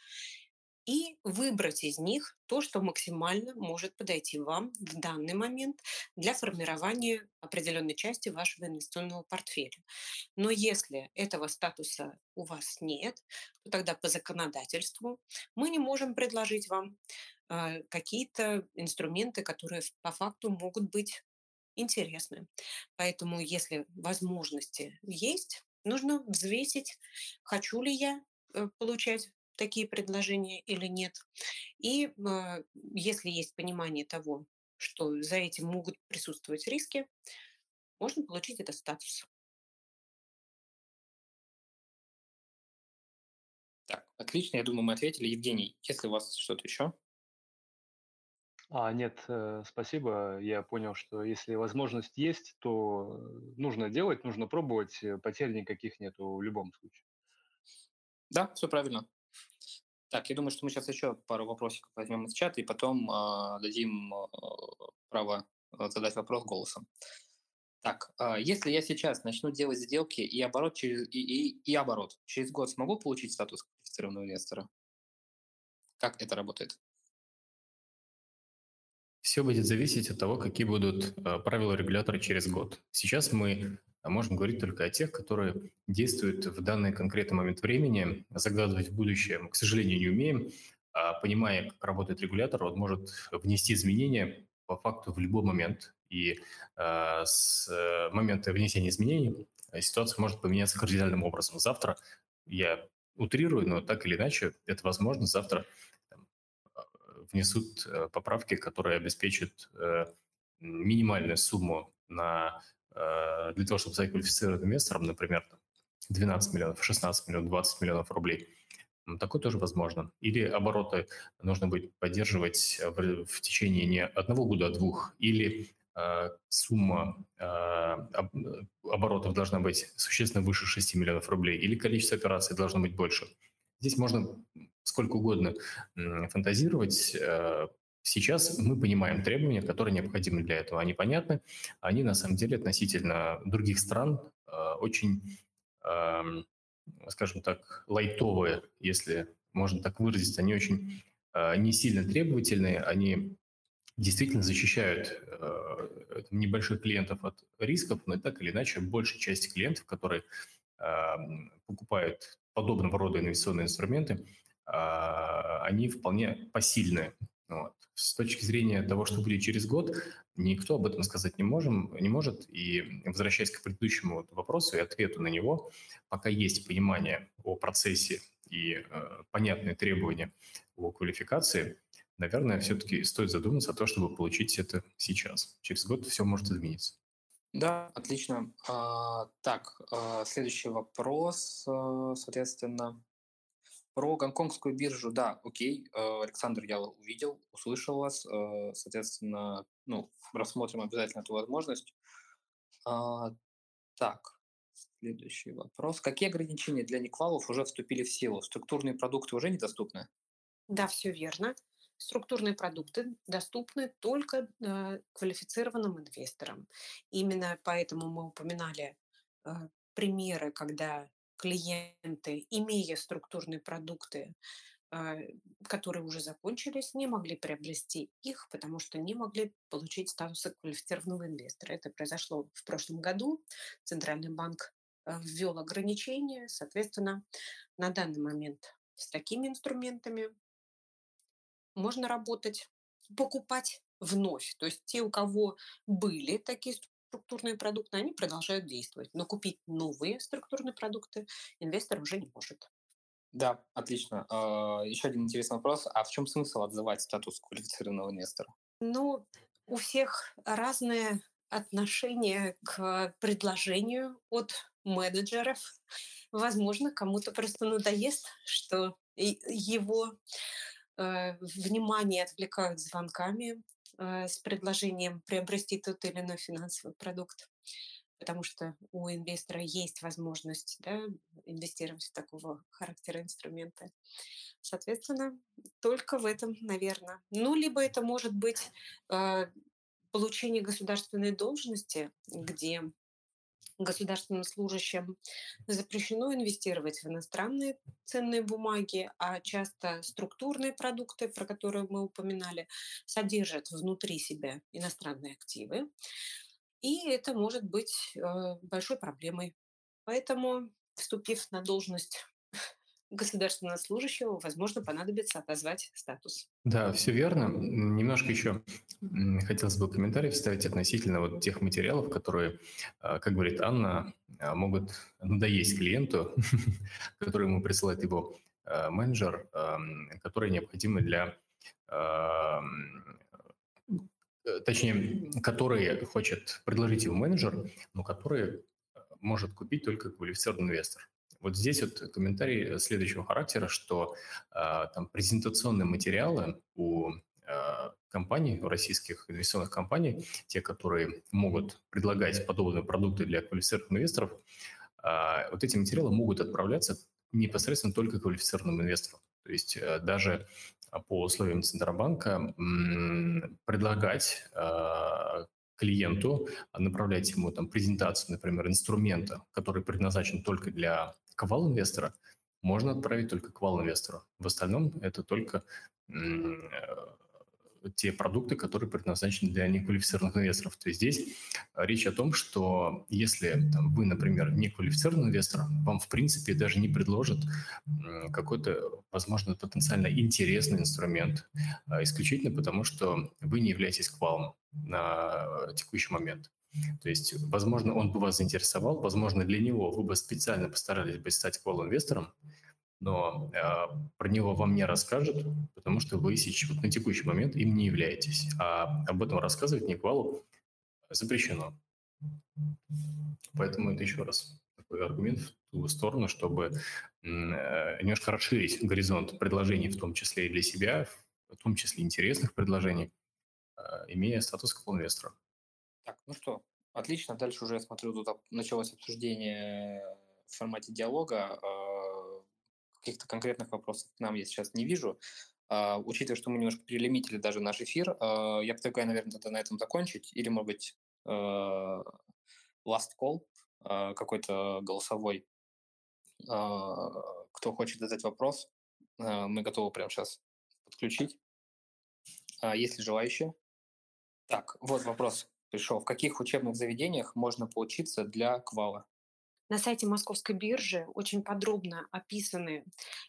и выбрать из них то, что максимально может подойти вам в данный момент для формирования определенной части вашего инвестиционного портфеля. Но если этого статуса у вас нет, то тогда по законодательству мы не можем предложить вам э, какие-то инструменты, которые по факту могут быть интересны. Поэтому, если возможности есть, нужно взвесить, хочу ли я э, получать такие предложения или нет. И э, если есть понимание того, что за этим могут присутствовать риски, можно получить этот статус. Так, отлично, я думаю, мы ответили. Евгений, если у вас что-то еще? А, нет, э, спасибо. Я понял, что если возможность есть, то э, нужно делать, нужно пробовать. Э, потерь никаких нету в любом случае. Да, все правильно. Так, я думаю, что мы сейчас еще пару вопросиков возьмем из чата и потом э, дадим э, право задать вопрос голосом. Так, э, если я сейчас начну делать сделки и оборот через и, и, и оборот, через год смогу получить статус квалифицированного инвестора? Как это работает? Все будет зависеть от того, какие будут э, правила регулятора через год. Сейчас мы а можем говорить только о тех, которые действуют в данный конкретный момент времени. Загадывать в будущее мы, к сожалению, не умеем. А понимая, как работает регулятор, он может внести изменения по факту в любой момент. И э, с момента внесения изменений ситуация может поменяться кардинальным образом. Завтра я утрирую, но так или иначе это возможно. Завтра там, внесут поправки, которые обеспечат э, минимальную сумму на Э, для того, чтобы стать квалифицированным инвестором, например, 12 миллионов, 16 миллионов, 20 миллионов рублей, такое тоже возможно. Или обороты нужно будет поддерживать в, в течение не одного года, а двух. Или э, сумма э, оборотов должна быть существенно выше 6 миллионов рублей. Или количество операций должно быть больше. Здесь можно сколько угодно фантазировать, э, Сейчас мы понимаем требования, которые необходимы для этого. Они понятны, они на самом деле относительно других стран э, очень, скажем так, лайтовые, если можно так выразиться. Они очень э, не сильно требовательные, они действительно защищают э, небольших клиентов от рисков, но так или иначе большая часть клиентов, которые э, покупают подобного рода инвестиционные инструменты, они вполне посильные. Вот. С точки зрения того, что будет через год, никто об этом сказать не, можем, не может. И возвращаясь к предыдущему вопросу и ответу на него, пока есть понимание о процессе и э, понятные требования о квалификации, наверное, все-таки стоит задуматься о том, чтобы получить это сейчас. Через год все может измениться. Да, отлично. А, так, а, следующий вопрос, а, соответственно. Про гонконгскую биржу, да, окей. Э, Александр, я увидел, услышал вас. Э, соответственно, ну, рассмотрим обязательно эту возможность. А, так, Следующий вопрос. Какие ограничения для неквалов уже вступили в силу? Структурные продукты уже недоступны? Да, все верно. Структурные продукты доступны только э, квалифицированным инвесторам. Именно поэтому мы упоминали примеры, когда клиенты, имея структурные продукты, а, которые уже закончились, не могли приобрести их, потому что не могли получить статус квалифицированного инвестора. Это произошло в прошлом году. Центральный банк а, ввел ограничения. Соответственно, на данный момент с такими инструментами можно работать, покупать вновь. То есть те, у кого были такие структурные продукты, они продолжают действовать. Но купить новые структурные продукты инвестор уже не может. Да, отлично. А, Еще один интересный вопрос. А в чем смысл отзывать статус квалифицированного инвестора? Ну, у всех разные отношения к предложению от менеджеров. Возможно, кому-то просто надоест, что его э, внимание отвлекают звонками с предложением приобрести тот или иной финансовый продукт потому что у инвестора есть возможность да, инвестировать в такого характера инструменты. Соответственно, только в этом, наверное. Ну, либо это может быть э, получение государственной должности, где государственным служащим запрещено инвестировать в иностранные ценные бумаги, а часто структурные продукты, про которые мы упоминали, содержат внутри себя иностранные активы. И это может быть э, большой проблемой. Поэтому, вступив на должность государственного служащего, возможно, понадобится отозвать статус. Да, все верно. Немножко еще хотелось бы комментарий вставить относительно вот тех материалов, которые, а, как говорит Анна, а, могут надоесть клиенту, который ему присылает его а, менеджер, которые необходимы для Э, точнее, которые хочет предложить его менеджер, но которые может купить только квалифицированный инвестор. Вот здесь вот комментарий следующего характера, что э, там презентационные материалы у э, компаний, российских инвестиционных компаний, те, которые могут предлагать подобные продукты для квалифицированных инвесторов, э, вот эти материалы могут отправляться непосредственно только квалифицированным инвесторам. То есть э, даже а, по условиям Центробанка предлагать а, клиенту, направлять ему там презентацию, например, инструмента, который предназначен только для квал-инвестора, можно отправить только квал-инвестору. В остальном это только те продукты, которые предназначены для неквалифицированных инвесторов. То есть здесь речь о том, что если там, вы, например, неквалифицированный инвестор, вам, в принципе, даже не предложат какой-то, возможно, потенциально интересный инструмент, а, исключительно потому, что вы не являетесь квалом на текущий момент. То есть, возможно, он бы вас заинтересовал, возможно, для него вы бы специально постарались бы стать квал-инвестором, но э, про него вам не расскажут, потому что вы сейчас вот на текущий момент им не являетесь. А об этом рассказывать Никвалу запрещено. Поэтому это еще раз такой аргумент в ту сторону, чтобы э, немножко расширить горизонт предложений, в том числе и для себя, в том числе интересных предложений, э, имея статус инвестора. Так, ну что, отлично. Дальше уже, я смотрю, тут началось обсуждение в формате диалога. Э, каких-то конкретных вопросов к нам я сейчас не вижу. Uh, учитывая, что мы немножко перелимитили даже наш эфир, uh, я предлагаю, наверное, тогда на этом закончить. Или, может быть, last call какой-то голосовой. Кто хочет задать вопрос, мы готовы прямо сейчас подключить. Есть ли желающие? Так, вот вопрос пришел. В каких учебных заведениях можно поучиться для квала? На сайте Московской биржи очень подробно описаны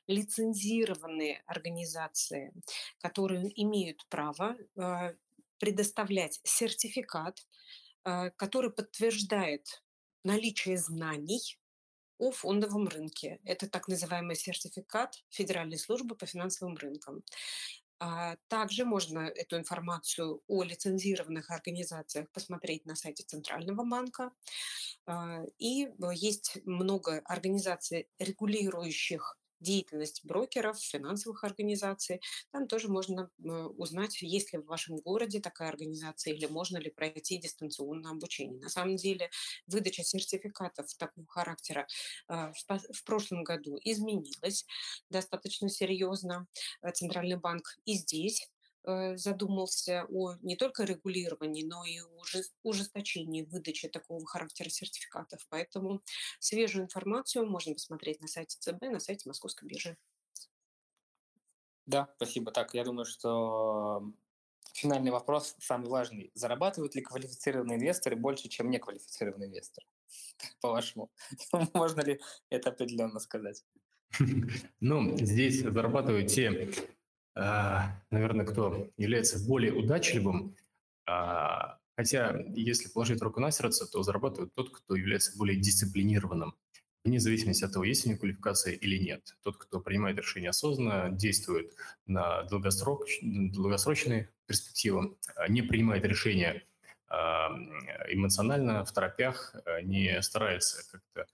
лицензированные организации, которые имеют право э, предоставлять сертификат, э, который подтверждает наличие знаний о фондовом рынке. Это так называемый сертификат Федеральной службы по финансовым рынкам. А, также можно эту информацию о лицензированных организациях посмотреть на сайте Центрального банка. А, и есть много организаций, регулирующих деятельность брокеров, финансовых организаций. Там тоже можно узнать, есть ли в вашем городе такая организация или можно ли пройти дистанционное обучение. На самом деле выдача сертификатов такого характера а, в прошлом году изменилась достаточно серьезно. Центральный банк и здесь Э, задумался о не только регулировании, но и ужесточении выдачи такого характера сертификатов. Поэтому свежую информацию можно посмотреть на сайте ЦБ, на сайте Московской биржи. Да, спасибо. Так, я думаю, что финальный вопрос самый важный. Зарабатывают ли квалифицированные инвесторы больше, чем неквалифицированные инвесторы? По-вашему, можно ли это определенно сказать? Ну, здесь зарабатывают те наверное, кто является более удачливым, а, хотя если положить руку на сердце, то зарабатывает тот, кто является более дисциплинированным, вне зависимости от того, есть у него квалификация или нет. Тот, кто принимает решения осознанно, действует на долгосрок, долгосрочные перспективы, а, не принимает решения эмоционально, в торопях, не старается как-то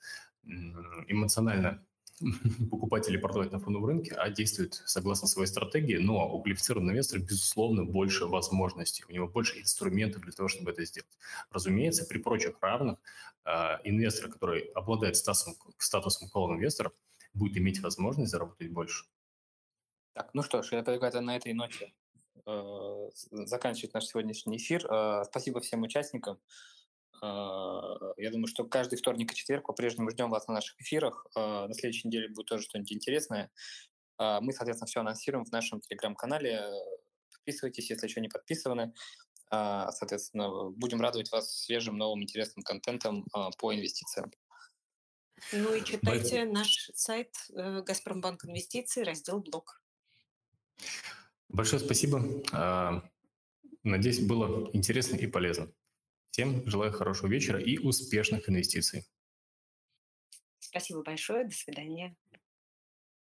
эмоционально покупать или продавать на фондовом рынке, а действует согласно своей стратегии, но у квалифицированного инвестора, безусловно, больше возможностей, у него больше инструментов для того, чтобы это сделать. Разумеется, при прочих равных э, инвестор, который обладает статусом, статусом колл-инвестора, будет иметь возможность заработать больше. Так, ну что ж, я предлагаю на этой ноте э, заканчивать наш сегодняшний эфир. Э, спасибо всем участникам. А, я думаю, что каждый вторник и четверг по-прежнему ждем вас на наших эфирах. А, на следующей неделе будет тоже что-нибудь интересное. А, мы, соответственно, все анонсируем в нашем телеграм-канале. Подписывайтесь, если еще не подписаны. Соответственно, будем радовать вас свежим, новым, интересным контентом по инвестициям. Ну и читайте наш сайт э, «Газпромбанк Инвестиции», раздел «Блог». Большое спасибо. Надеюсь, было интересно и полезно. Всем желаю хорошего вечера и успешных инвестиций. Спасибо большое. До свидания.